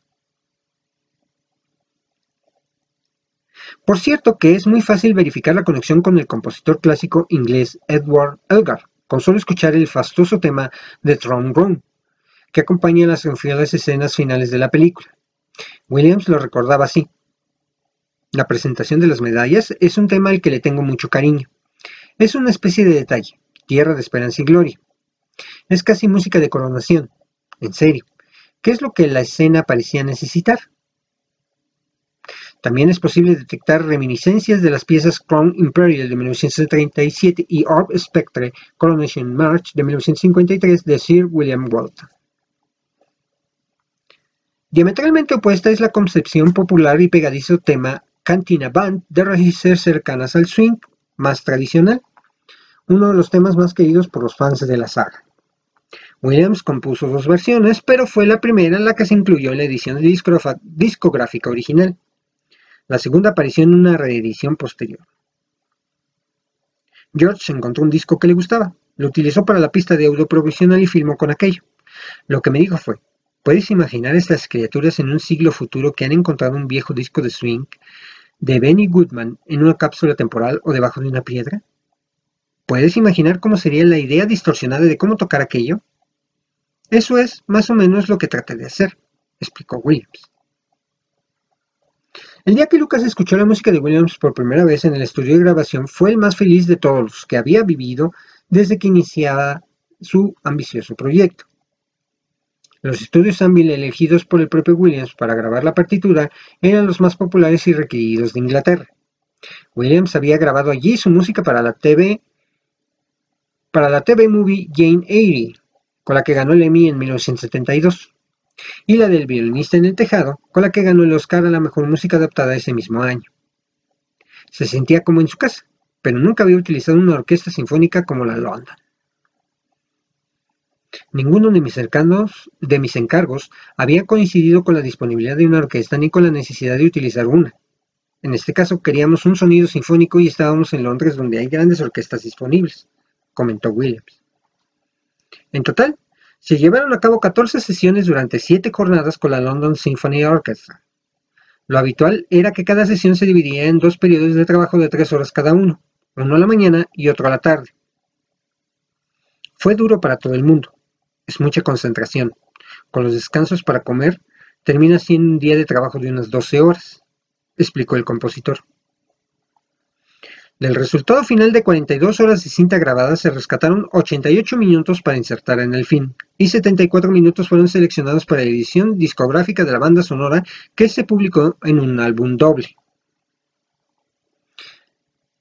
Por cierto que es muy fácil verificar la conexión con el compositor clásico inglés Edward Elgar, con solo escuchar el fastuoso tema de Throne Room, que acompaña las confiables escenas finales de la película. Williams lo recordaba así. La presentación de las medallas es un tema al que le tengo mucho cariño. Es una especie de detalle, tierra de esperanza y gloria. Es casi música de coronación, en serio. ¿Qué es lo que la escena parecía necesitar? También es posible detectar reminiscencias de las piezas Crown Imperial de 1937 y Orb Spectre Coronation March de 1953 de Sir William Walton. Diametralmente opuesta es la concepción popular y pegadizo tema Cantina Band de raíces cercanas al swing, más tradicional, uno de los temas más queridos por los fans de la saga. Williams compuso dos versiones, pero fue la primera en la que se incluyó en la edición discográfica original. La segunda apareció en una reedición posterior. George encontró un disco que le gustaba, lo utilizó para la pista de audio provisional y filmó con aquello. Lo que me dijo fue, ¿Puedes imaginar estas criaturas en un siglo futuro que han encontrado un viejo disco de swing de Benny Goodman en una cápsula temporal o debajo de una piedra? ¿Puedes imaginar cómo sería la idea distorsionada de cómo tocar aquello? Eso es más o menos lo que traté de hacer, explicó Williams. El día que Lucas escuchó la música de Williams por primera vez en el estudio de grabación fue el más feliz de todos los que había vivido desde que iniciaba su ambicioso proyecto. Los estudios Anvil elegidos por el propio Williams para grabar la partitura eran los más populares y requeridos de Inglaterra. Williams había grabado allí su música para la TV para la TV movie Jane Eyre, con la que ganó el Emmy en 1972, y la del violinista en el tejado, con la que ganó el Oscar a la mejor música adaptada ese mismo año. Se sentía como en su casa, pero nunca había utilizado una orquesta sinfónica como la London. Ninguno de mis, cercanos, de mis encargos había coincidido con la disponibilidad de una orquesta ni con la necesidad de utilizar una. En este caso queríamos un sonido sinfónico y estábamos en Londres donde hay grandes orquestas disponibles, comentó Williams. En total, se llevaron a cabo 14 sesiones durante 7 jornadas con la London Symphony Orchestra. Lo habitual era que cada sesión se dividía en dos periodos de trabajo de 3 horas cada uno, uno a la mañana y otro a la tarde. Fue duro para todo el mundo es mucha concentración. Con los descansos para comer, termina siendo un día de trabajo de unas 12 horas, explicó el compositor. Del resultado final de 42 horas de cinta grabada se rescataron 88 minutos para insertar en el film y 74 minutos fueron seleccionados para la edición discográfica de la banda sonora que se publicó en un álbum doble.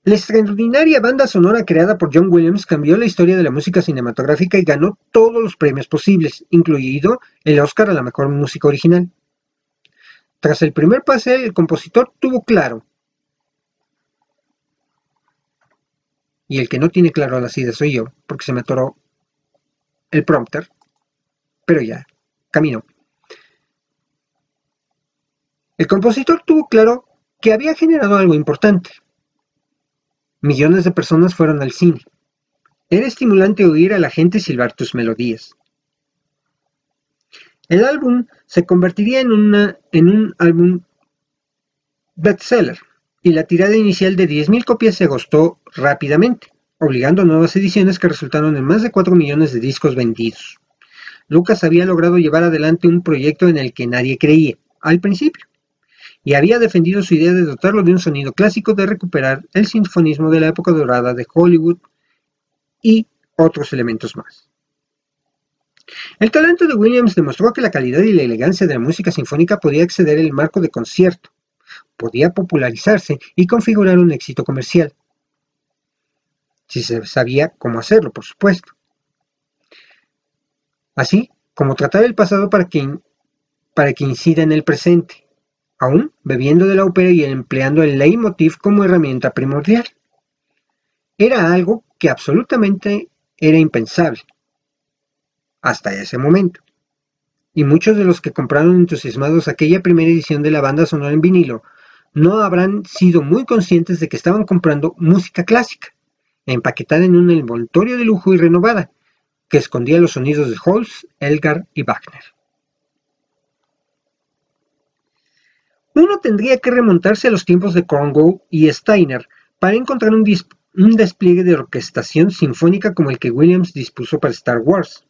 La extraordinaria banda sonora creada por John Williams cambió la historia de la música cinematográfica y ganó todos los premios posibles, incluido el Oscar a la mejor música original. Tras el primer pase, el compositor tuvo claro, y el que no tiene claro la sida soy yo, porque se me atoró el prompter, pero ya, caminó. El compositor tuvo claro que había generado algo importante, Millones de personas fueron al cine. Era estimulante oír a la gente silbar tus melodías. El álbum se convertiría en, en un álbum bestseller y la tirada inicial de 10.000 copias se agotó rápidamente, obligando a nuevas ediciones que resultaron en más de 4 millones de discos vendidos. Lucas había logrado llevar adelante un proyecto en el que nadie creía, al principio, y había defendido su idea de dotarlo de un sonido clásico, de recuperar el sinfonismo de la época dorada de Hollywood y otros elementos más. El talento de Williams demostró que la calidad y la elegancia de la música sinfónica podía exceder el marco de concierto, podía popularizarse y configurar un éxito comercial. Si se sabía cómo hacerlo, por supuesto. Así como tratar el pasado para que, para que incida en el presente, aún bebiendo de la ópera y empleando el leitmotiv como herramienta primordial. Era algo que absolutamente era impensable hasta ese momento. Y muchos de los que compraron entusiasmados aquella primera edición de la banda sonora en vinilo no habrán sido muy conscientes de que estaban comprando música clásica, empaquetada en un envoltorio de lujo y renovada, que escondía los sonidos de Holst, Elgar y Wagner. Uno tendría que remontarse a los tiempos de Congo y Steiner para encontrar un, un despliegue de orquestación sinfónica como el que Williams dispuso para Star Wars.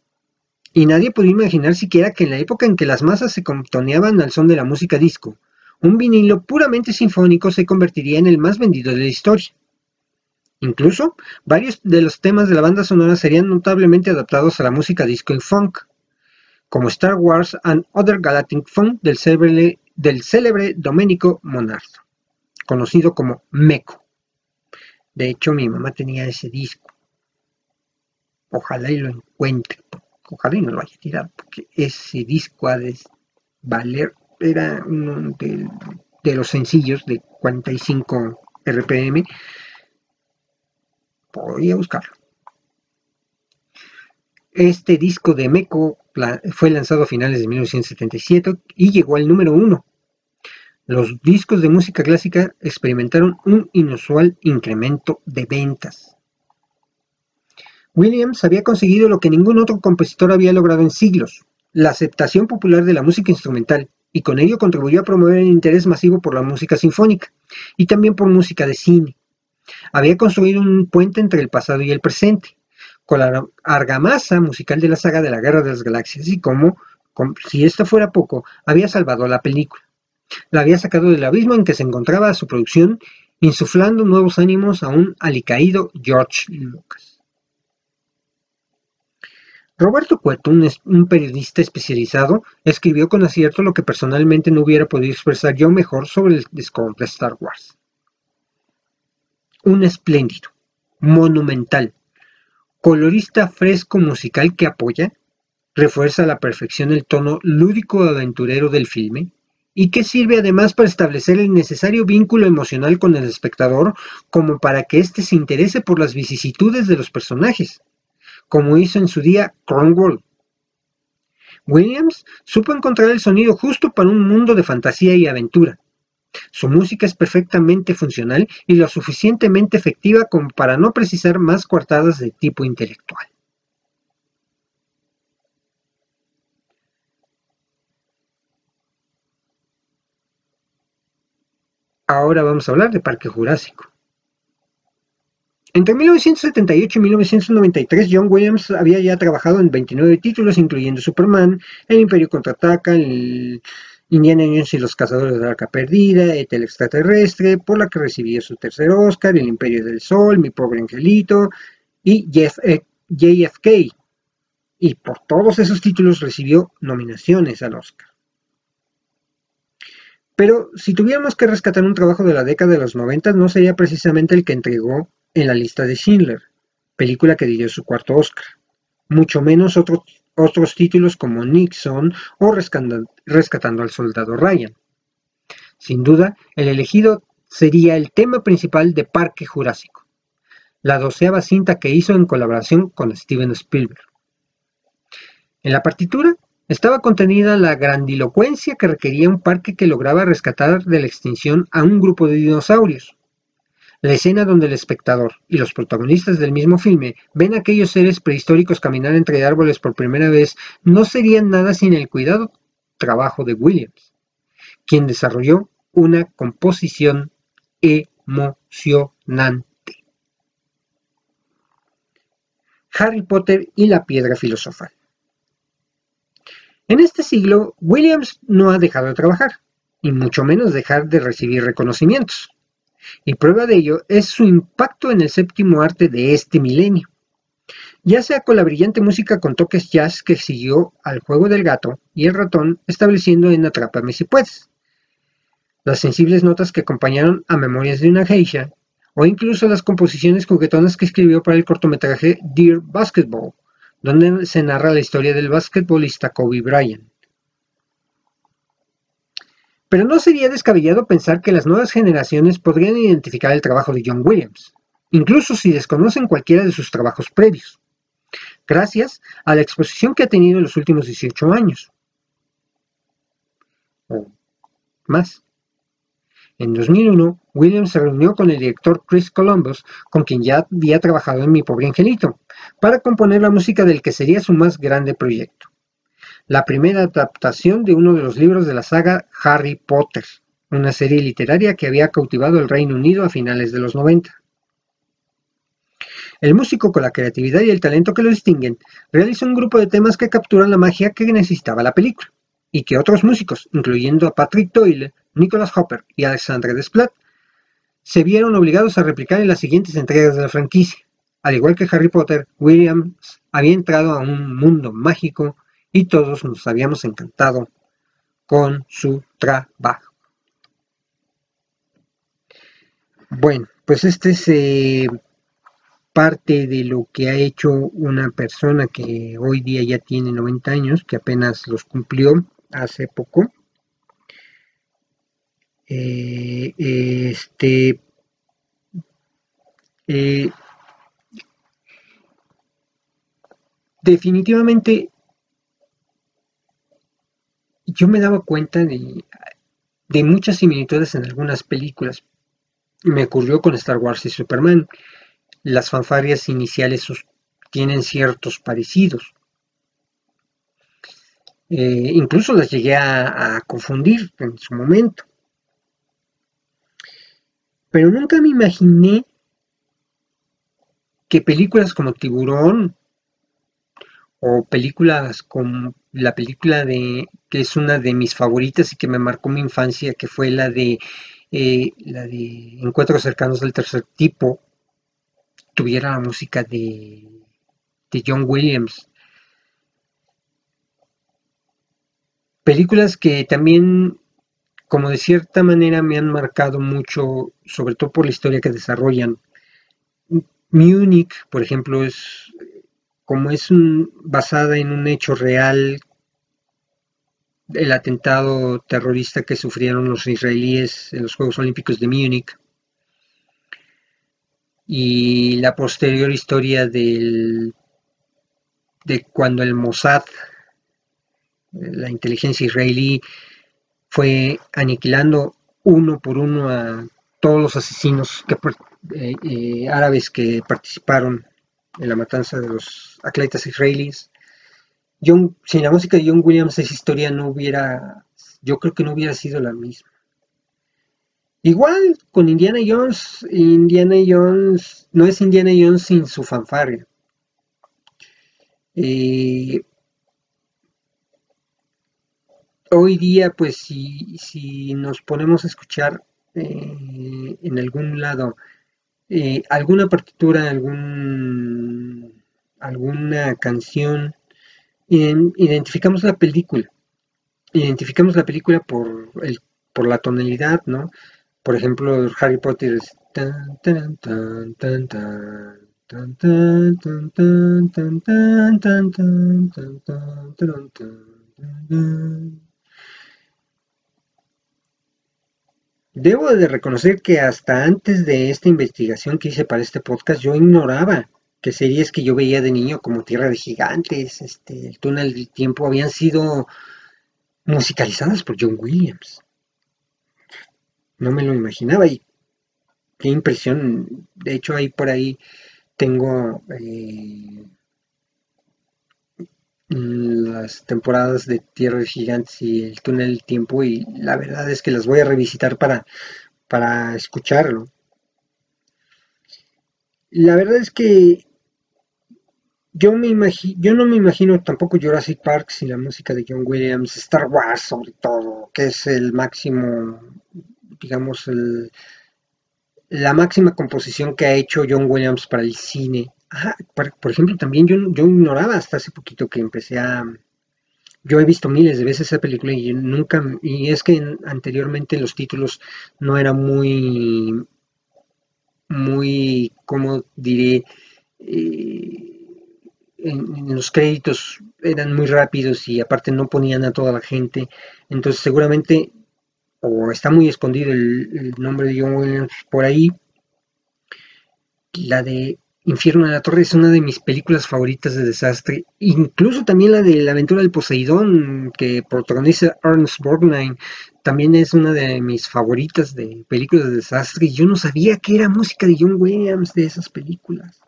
Y nadie podía imaginar siquiera que en la época en que las masas se contoneaban al son de la música disco, un vinilo puramente sinfónico se convertiría en el más vendido de la historia. Incluso, varios de los temas de la banda sonora serían notablemente adaptados a la música disco y funk, como Star Wars and Other Galactic Funk del célebre del Domenico Monardo, conocido como Meco. De hecho, mi mamá tenía ese disco. Ojalá y lo encuentre, ojalá y no lo haya tirado, porque ese disco ha de valer, era uno de, los sencillos de 45 RPM. Voy a buscarlo. Este disco de Meco fue lanzado a finales de 1977 y llegó al número uno. Los discos de música clásica experimentaron un inusual incremento de ventas. Williams había conseguido lo que ningún otro compositor había logrado en siglos, la aceptación popular de la música instrumental, y con ello contribuyó a promover el interés masivo por la música sinfónica, y también por música de cine. Había construido un puente entre el pasado y el presente, con la argamasa musical de la saga de la Guerra de las Galaxias y como, si esto fuera poco, había salvado la película. La había sacado del abismo en que se encontraba su producción, insuflando nuevos ánimos a un alicaído George Lucas. Roberto Cueto, un, periodista especializado, escribió con acierto lo que personalmente no hubiera podido expresar yo mejor sobre el score de Star Wars. Un espléndido, monumental, colorista fresco musical que apoya, refuerza a la perfección el tono lúdico aventurero del filme y que sirve además para establecer el necesario vínculo emocional con el espectador como para que éste se interese por las vicisitudes de los personajes, como hizo en su día Cromwell. Williams supo encontrar el sonido justo para un mundo de fantasía y aventura, su música es perfectamente funcional y lo suficientemente efectiva como para no precisar más coartadas de tipo intelectual. Ahora vamos a hablar de Parque Jurásico. Entre 1978 y 1993, John Williams había ya trabajado en 29 títulos, incluyendo Superman, El Imperio Contraataca, el Indiana Jones y los Cazadores de la Arca Perdida, Etel Extraterrestre, por la que recibió su tercer Oscar, El Imperio del Sol, Mi Pobre Angelito y JFK. Eh, y por todos esos títulos recibió nominaciones al Oscar. Pero si tuviéramos que rescatar un trabajo de la década de los 90, no sería precisamente el que entregó en la lista de Schindler, película que dio su cuarto Oscar. Mucho menos otro otros títulos como Nixon o Rescatando al Soldado Ryan. Sin duda, el elegido sería el tema principal de Parque Jurásico, la doceava cinta que hizo en colaboración con Steven Spielberg. En la partitura estaba contenida la grandilocuencia que requería un parque que lograba rescatar de la extinción a un grupo de dinosaurios, la escena donde el espectador y los protagonistas del mismo filme ven aquellos seres prehistóricos caminar entre árboles por primera vez no serían nada sin el cuidado trabajo de Williams, quien desarrolló una composición emocionante. Harry Potter y la piedra filosofal. En este siglo, Williams no ha dejado de trabajar, y mucho menos dejar de recibir reconocimientos y prueba de ello es su impacto en el séptimo arte de este milenio. ya sea con la brillante música con toques jazz que siguió al juego del gato y el ratón, estableciendo en Atrápame si puedes, las sensibles notas que acompañaron a Memorias de una Geisha, o incluso las composiciones juguetonas que escribió para el cortometraje Dear Basketball, donde se narra la historia del basquetbolista Kobe Bryant. Pero no sería descabellado pensar que las nuevas generaciones podrían identificar el trabajo de John Williams, incluso si desconocen cualquiera de sus trabajos previos, gracias a la exposición que ha tenido en los últimos 18 años. O más. En 2001, Williams se reunió con el director Chris Columbus, con quien ya había trabajado en Mi Pobre Angelito, para componer la música del que sería su más grande proyecto la primera adaptación de uno de los libros de la saga Harry Potter, una serie literaria que había cautivado el Reino Unido a finales de los 90. El músico, con la creatividad y el talento que lo distinguen, realizó un grupo de temas que capturan la magia que necesitaba la película, y que otros músicos, incluyendo a Patrick Doyle, Nicholas Hopper y Alexandre Desplat, se vieron obligados a replicar en las siguientes entregas de la franquicia. Al igual que Harry Potter, Williams había entrado a un mundo mágico y todos nos habíamos encantado con su trabajo. Bueno, pues este es eh, parte de lo que ha hecho una persona que hoy día ya tiene 90 años, que apenas los cumplió hace poco. Eh, este eh, definitivamente yo me daba cuenta de, muchas similitudes en algunas películas. Me ocurrió con Star Wars y Superman. Las fanfarias iniciales tienen ciertos parecidos. Eh, incluso las llegué a, confundir en su momento. Pero nunca me imaginé que películas como Tiburón o películas como la película de que es una de mis favoritas y que me marcó mi infancia, que fue la de eh, la de Encuentros cercanos del tercer tipo, tuviera la música de, de John Williams. Películas que también, como de cierta manera, me han marcado mucho, sobre todo por la historia que desarrollan. Munich, por ejemplo, es como es basada en un hecho real, el atentado terrorista que sufrieron los israelíes en los Juegos Olímpicos de Múnich y la posterior historia del, de cuando el Mossad, la inteligencia israelí, fue aniquilando uno por uno a todos los asesinos eh, eh, árabes que participaron en la matanza de los atletas israelíes. John, sin la música de John Williams esa historia no hubiera, yo creo que no hubiera sido la misma. Igual con Indiana Jones, Indiana Jones no es Indiana Jones sin su fanfarria. Eh, hoy día, pues si, si, nos ponemos a escuchar eh, en algún lado eh, alguna partitura, algún, alguna canción, identificamos la película. Identificamos la película por, el, por la tonalidad, ¿no? Por ejemplo, Harry Potter es Debo de reconocer que hasta antes de esta investigación que hice para este podcast, yo ignoraba que series que yo veía de niño como Tierra de Gigantes, este, El Túnel del Tiempo, habían sido musicalizadas por John Williams. No me lo imaginaba y qué impresión. De hecho, ahí por ahí tengo eh, las temporadas de Tierra de Gigantes y el túnel del tiempo y la verdad es que las voy a revisitar para, para escucharlo. La verdad es que yo, me yo no me imagino tampoco Jurassic Park sin la música de John Williams, Star Wars sobre todo, que es el máximo, digamos, el, la máxima composición que ha hecho John Williams para el cine por, ejemplo, también yo, yo ignoraba hasta hace poquito que empecé a... Yo he visto miles de veces esa película y nunca... Y es que anteriormente los títulos no eran muy... Muy, ¿cómo diré? Eh, en, los créditos eran muy rápidos y aparte no ponían a toda la gente. Entonces seguramente o está muy escondido el nombre de John Williams por ahí. La de Infierno en la Torre es una de mis películas favoritas de desastre. Incluso también la de La aventura del Poseidón, que protagoniza Ernest Borgnine, también es una de mis favoritas de películas de desastre. Y yo no sabía que era música de John Williams de esas películas.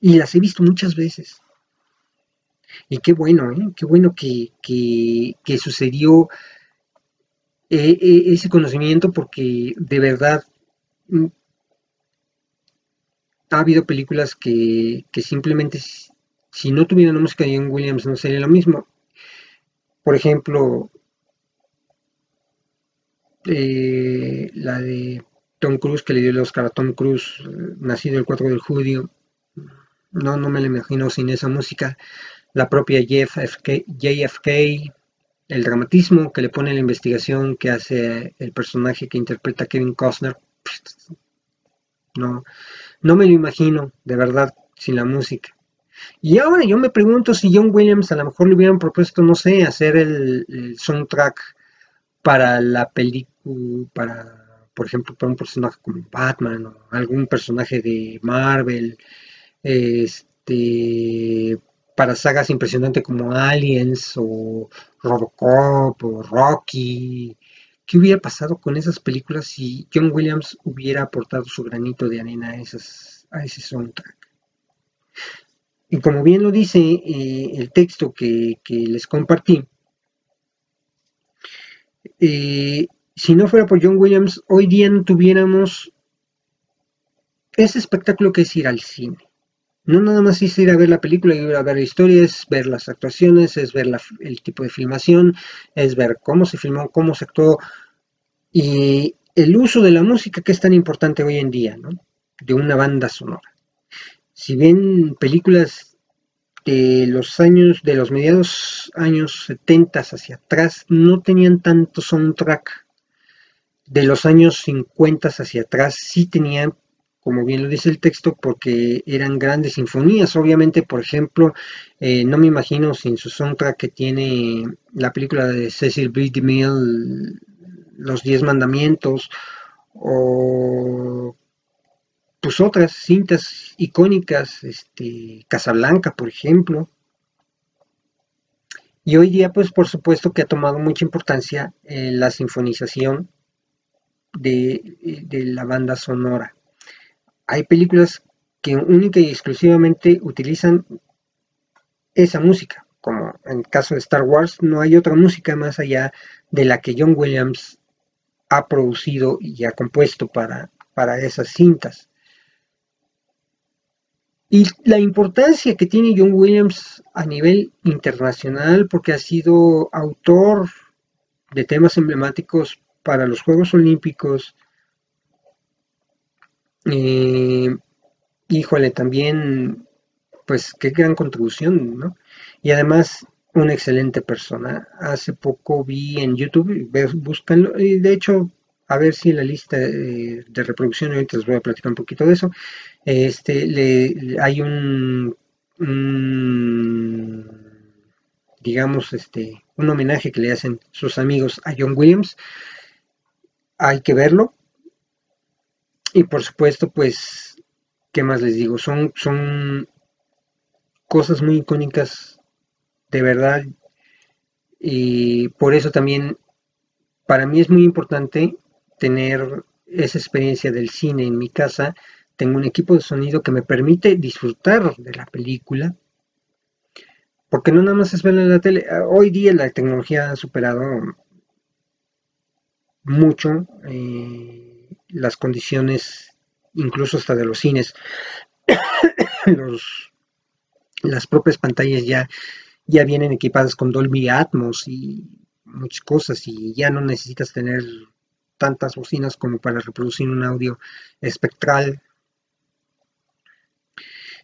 Y las he visto muchas veces. Y qué bueno, ¿eh? qué bueno que, que, sucedió eh, eh, ese conocimiento porque de verdad mm, ha habido películas que, simplemente si no tuvieran la música de John Williams no sería lo mismo. Por ejemplo, eh, la de Tom Cruise que le dio el Oscar a Tom Cruise, nacido el 4 de julio. No, no me lo imagino sin esa música. La propia JFK, el dramatismo que le pone la investigación que hace el personaje que interpreta Kevin Costner. No, no me lo imagino, de verdad, sin la música. Y ahora yo me pregunto si John Williams a lo mejor le hubieran propuesto, no sé, hacer el, soundtrack para la película, para, por ejemplo, para un personaje como Batman o algún personaje de Marvel, este, para sagas impresionantes como Aliens o Robocop o Rocky, ¿Qué hubiera pasado con esas películas si John Williams hubiera aportado su granito de arena a, esas, a ese soundtrack? Y como bien lo dice eh, el texto que, les compartí, eh, si no fuera por John Williams, hoy día no tuviéramos ese espectáculo que es ir al cine. No nada más es ir a ver la película, ir a ver la historia, es ver las actuaciones, es ver el tipo de filmación, es ver cómo se filmó, cómo se actuó y el uso de la música que es tan importante hoy en día, ¿no? De una banda sonora. Si bien películas de los años, de los mediados años 70 hacia atrás, no tenían tanto soundtrack. De los años 50 hacia atrás sí tenían como bien lo dice el texto, porque eran grandes sinfonías. Obviamente, por ejemplo, eh, no me imagino sin su soundtrack que tiene la película de Cecil B. DeMille, Los Diez Mandamientos, o pues otras cintas icónicas, este, Casablanca, por ejemplo. Y hoy día, pues por supuesto que ha tomado mucha importancia eh, la sinfonización de, de la banda sonora hay películas que única y exclusivamente utilizan esa música, como en el caso de Star Wars, no hay otra música más allá de la que John Williams ha producido y ha compuesto para, para esas cintas. Y la importancia que tiene John Williams a nivel internacional, porque ha sido autor de temas emblemáticos para los Juegos Olímpicos, eh, híjole, también, pues qué gran contribución, ¿no? Y además, una excelente persona. Hace poco vi en YouTube, búscanlo, y de hecho, a ver si la lista de, reproducción, ahorita les voy a platicar un poquito de eso, este, le, hay un, digamos, este, un homenaje que le hacen sus amigos a John Williams. Hay que verlo, y por supuesto, pues, ¿qué más les digo? Son, son cosas muy icónicas, de verdad. Y por eso también, para mí es muy importante tener esa experiencia del cine en mi casa. Tengo un equipo de sonido que me permite disfrutar de la película. Porque no nada más es verla en la tele. Hoy día la tecnología ha superado mucho. Eh, las condiciones, incluso hasta de los cines. las propias pantallas ya, ya vienen equipadas con Dolby Atmos y muchas cosas y ya no necesitas tener tantas bocinas como para reproducir un audio espectral.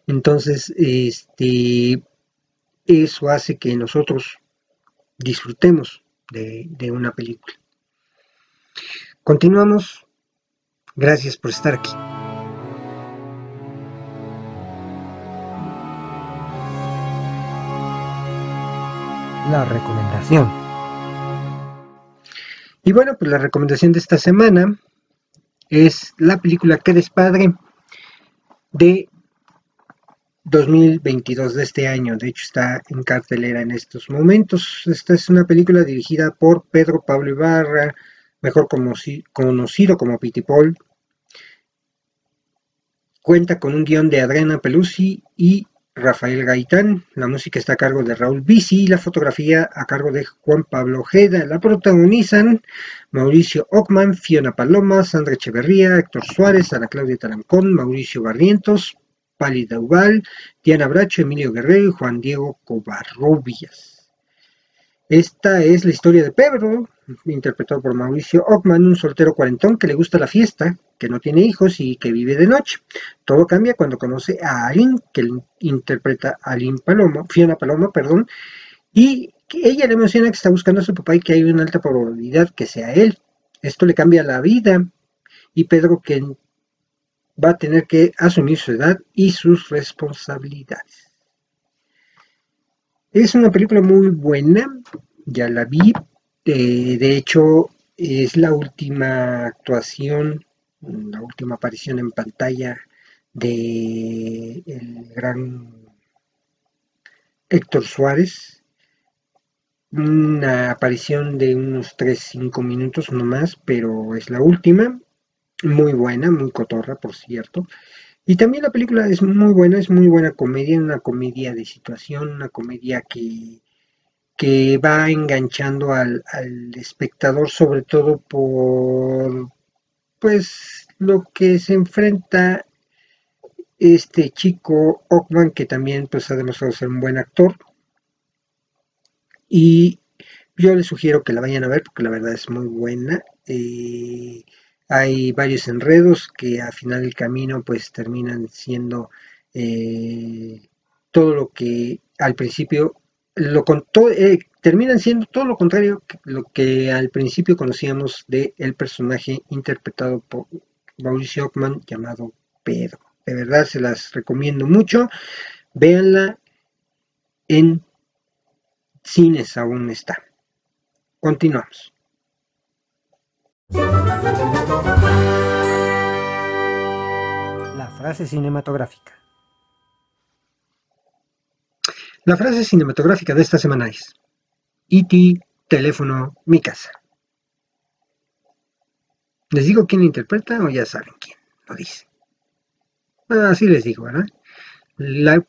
Entonces, este, eso hace que nosotros disfrutemos de, de una película. Continuamos. Gracias por estar aquí. La recomendación. Y bueno, pues la recomendación de esta semana es la película Que padre de 2022 de este año. De hecho, está en cartelera en estos momentos. Esta es una película dirigida por Pedro Pablo Ibarra, mejor conocido como Pitipol. Cuenta con un guion de Adriana Pelusi y Rafael Gaitán. La música está a cargo de Raúl Bici y la fotografía a cargo de Juan Pablo Ojeda. La protagonizan Mauricio Ockman, Fiona Paloma, Sandra Echeverría, Héctor Suárez, Ana Claudia Tarancón, Mauricio Barrientos, Pali Dauval, Diana Bracho, Emilio Guerrero y Juan Diego Covarrubias. Esta es la historia de Pedro, interpretado por Mauricio Ockman, un soltero cuarentón que le gusta la fiesta, que no tiene hijos y que vive de noche. Todo cambia cuando conoce a Aline, que interpreta a Aline Palomo, Fiona Paloma, perdón, y ella le emociona que está buscando a su papá y que hay una alta probabilidad que sea él. Esto le cambia la vida y Pedro que va a tener que asumir su edad y sus responsabilidades. Es una película muy buena, ya la vi, de hecho es la última actuación, la última aparición en pantalla de el gran Héctor Suárez, una aparición de unos 3-5 minutos nomás, pero es la última muy buena, muy cotorra, por cierto. Y también la película es muy buena, es muy buena comedia, una comedia de situación, una comedia que, que va enganchando al, espectador, sobre todo por pues lo que se enfrenta este chico Ockman, que también pues ha demostrado ser un buen actor. Y yo les sugiero que la vayan a ver porque la verdad es muy buena. Eh, hay varios enredos que a final del camino pues terminan siendo eh, todo lo que al principio lo eh, terminan siendo todo lo contrario que lo que al principio conocíamos del el personaje interpretado por Mauricio Ockman llamado Pedro. De verdad se las recomiendo mucho. Véanla en cines aún está. Continuamos. La frase cinematográfica. La frase cinematográfica de esta semana es E.T. teléfono, mi casa. ¿Les digo quién lo interpreta o ya saben quién lo dice? Así les digo, ¿verdad? La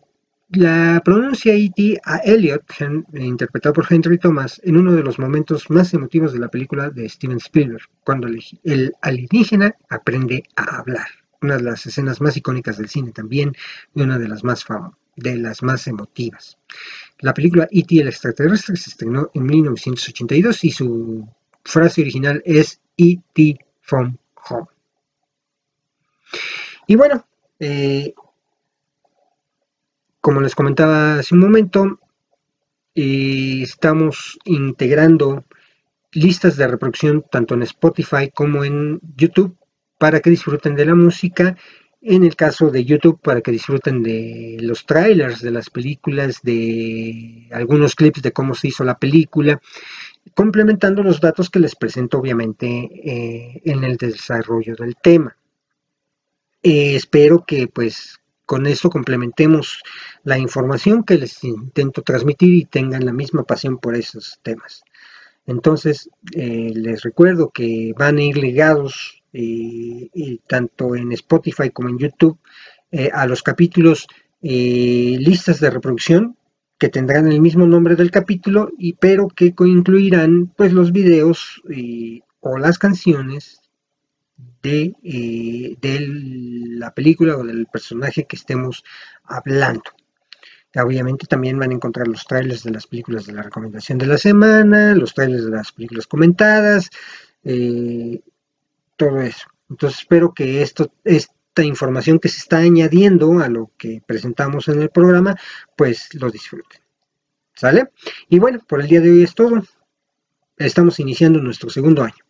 la pronuncia E.T. a Elliot, interpretado por Henry Thomas, en uno de los momentos más emotivos de la película de Steven Spielberg, cuando el alienígena aprende a hablar. Una de las escenas más icónicas del cine también y una de las más, de las más emotivas. La película E.T. el extraterrestre se estrenó en 1982 y su frase original es E.T. from home. Y bueno, eh, como les comentaba hace un momento, eh, estamos integrando listas de reproducción tanto en Spotify como en YouTube para que disfruten de la música. En el caso de YouTube, para que disfruten de los trailers de las películas, de algunos clips de cómo se hizo la película, complementando los datos que les presento obviamente eh, en el desarrollo del tema. Eh, espero que pues con eso complementemos la información que les intento transmitir y tengan la misma pasión por esos temas. Entonces, eh, les recuerdo que van a ir ligados eh, tanto en Spotify como en YouTube eh, a los capítulos listas de reproducción que tendrán el mismo nombre del capítulo y pero que incluirán pues los videos o las canciones de, eh, de, la película o del personaje que estemos hablando. Obviamente también van a encontrar los trailers de las películas de la recomendación de la semana, los trailers de las películas comentadas, eh, todo eso. Entonces espero que esto, esta información que se está añadiendo a lo que presentamos en el programa, pues lo disfruten. ¿Sale? Y bueno, por el día de hoy es todo. Estamos iniciando nuestro segundo año.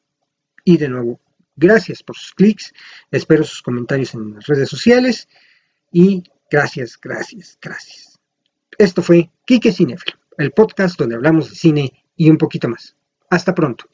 Y de nuevo, gracias por sus clics. Espero sus comentarios en las redes sociales. Y gracias, gracias, gracias. Esto fue Kike Cinefilo, el podcast donde hablamos de cine y un poquito más. Hasta pronto.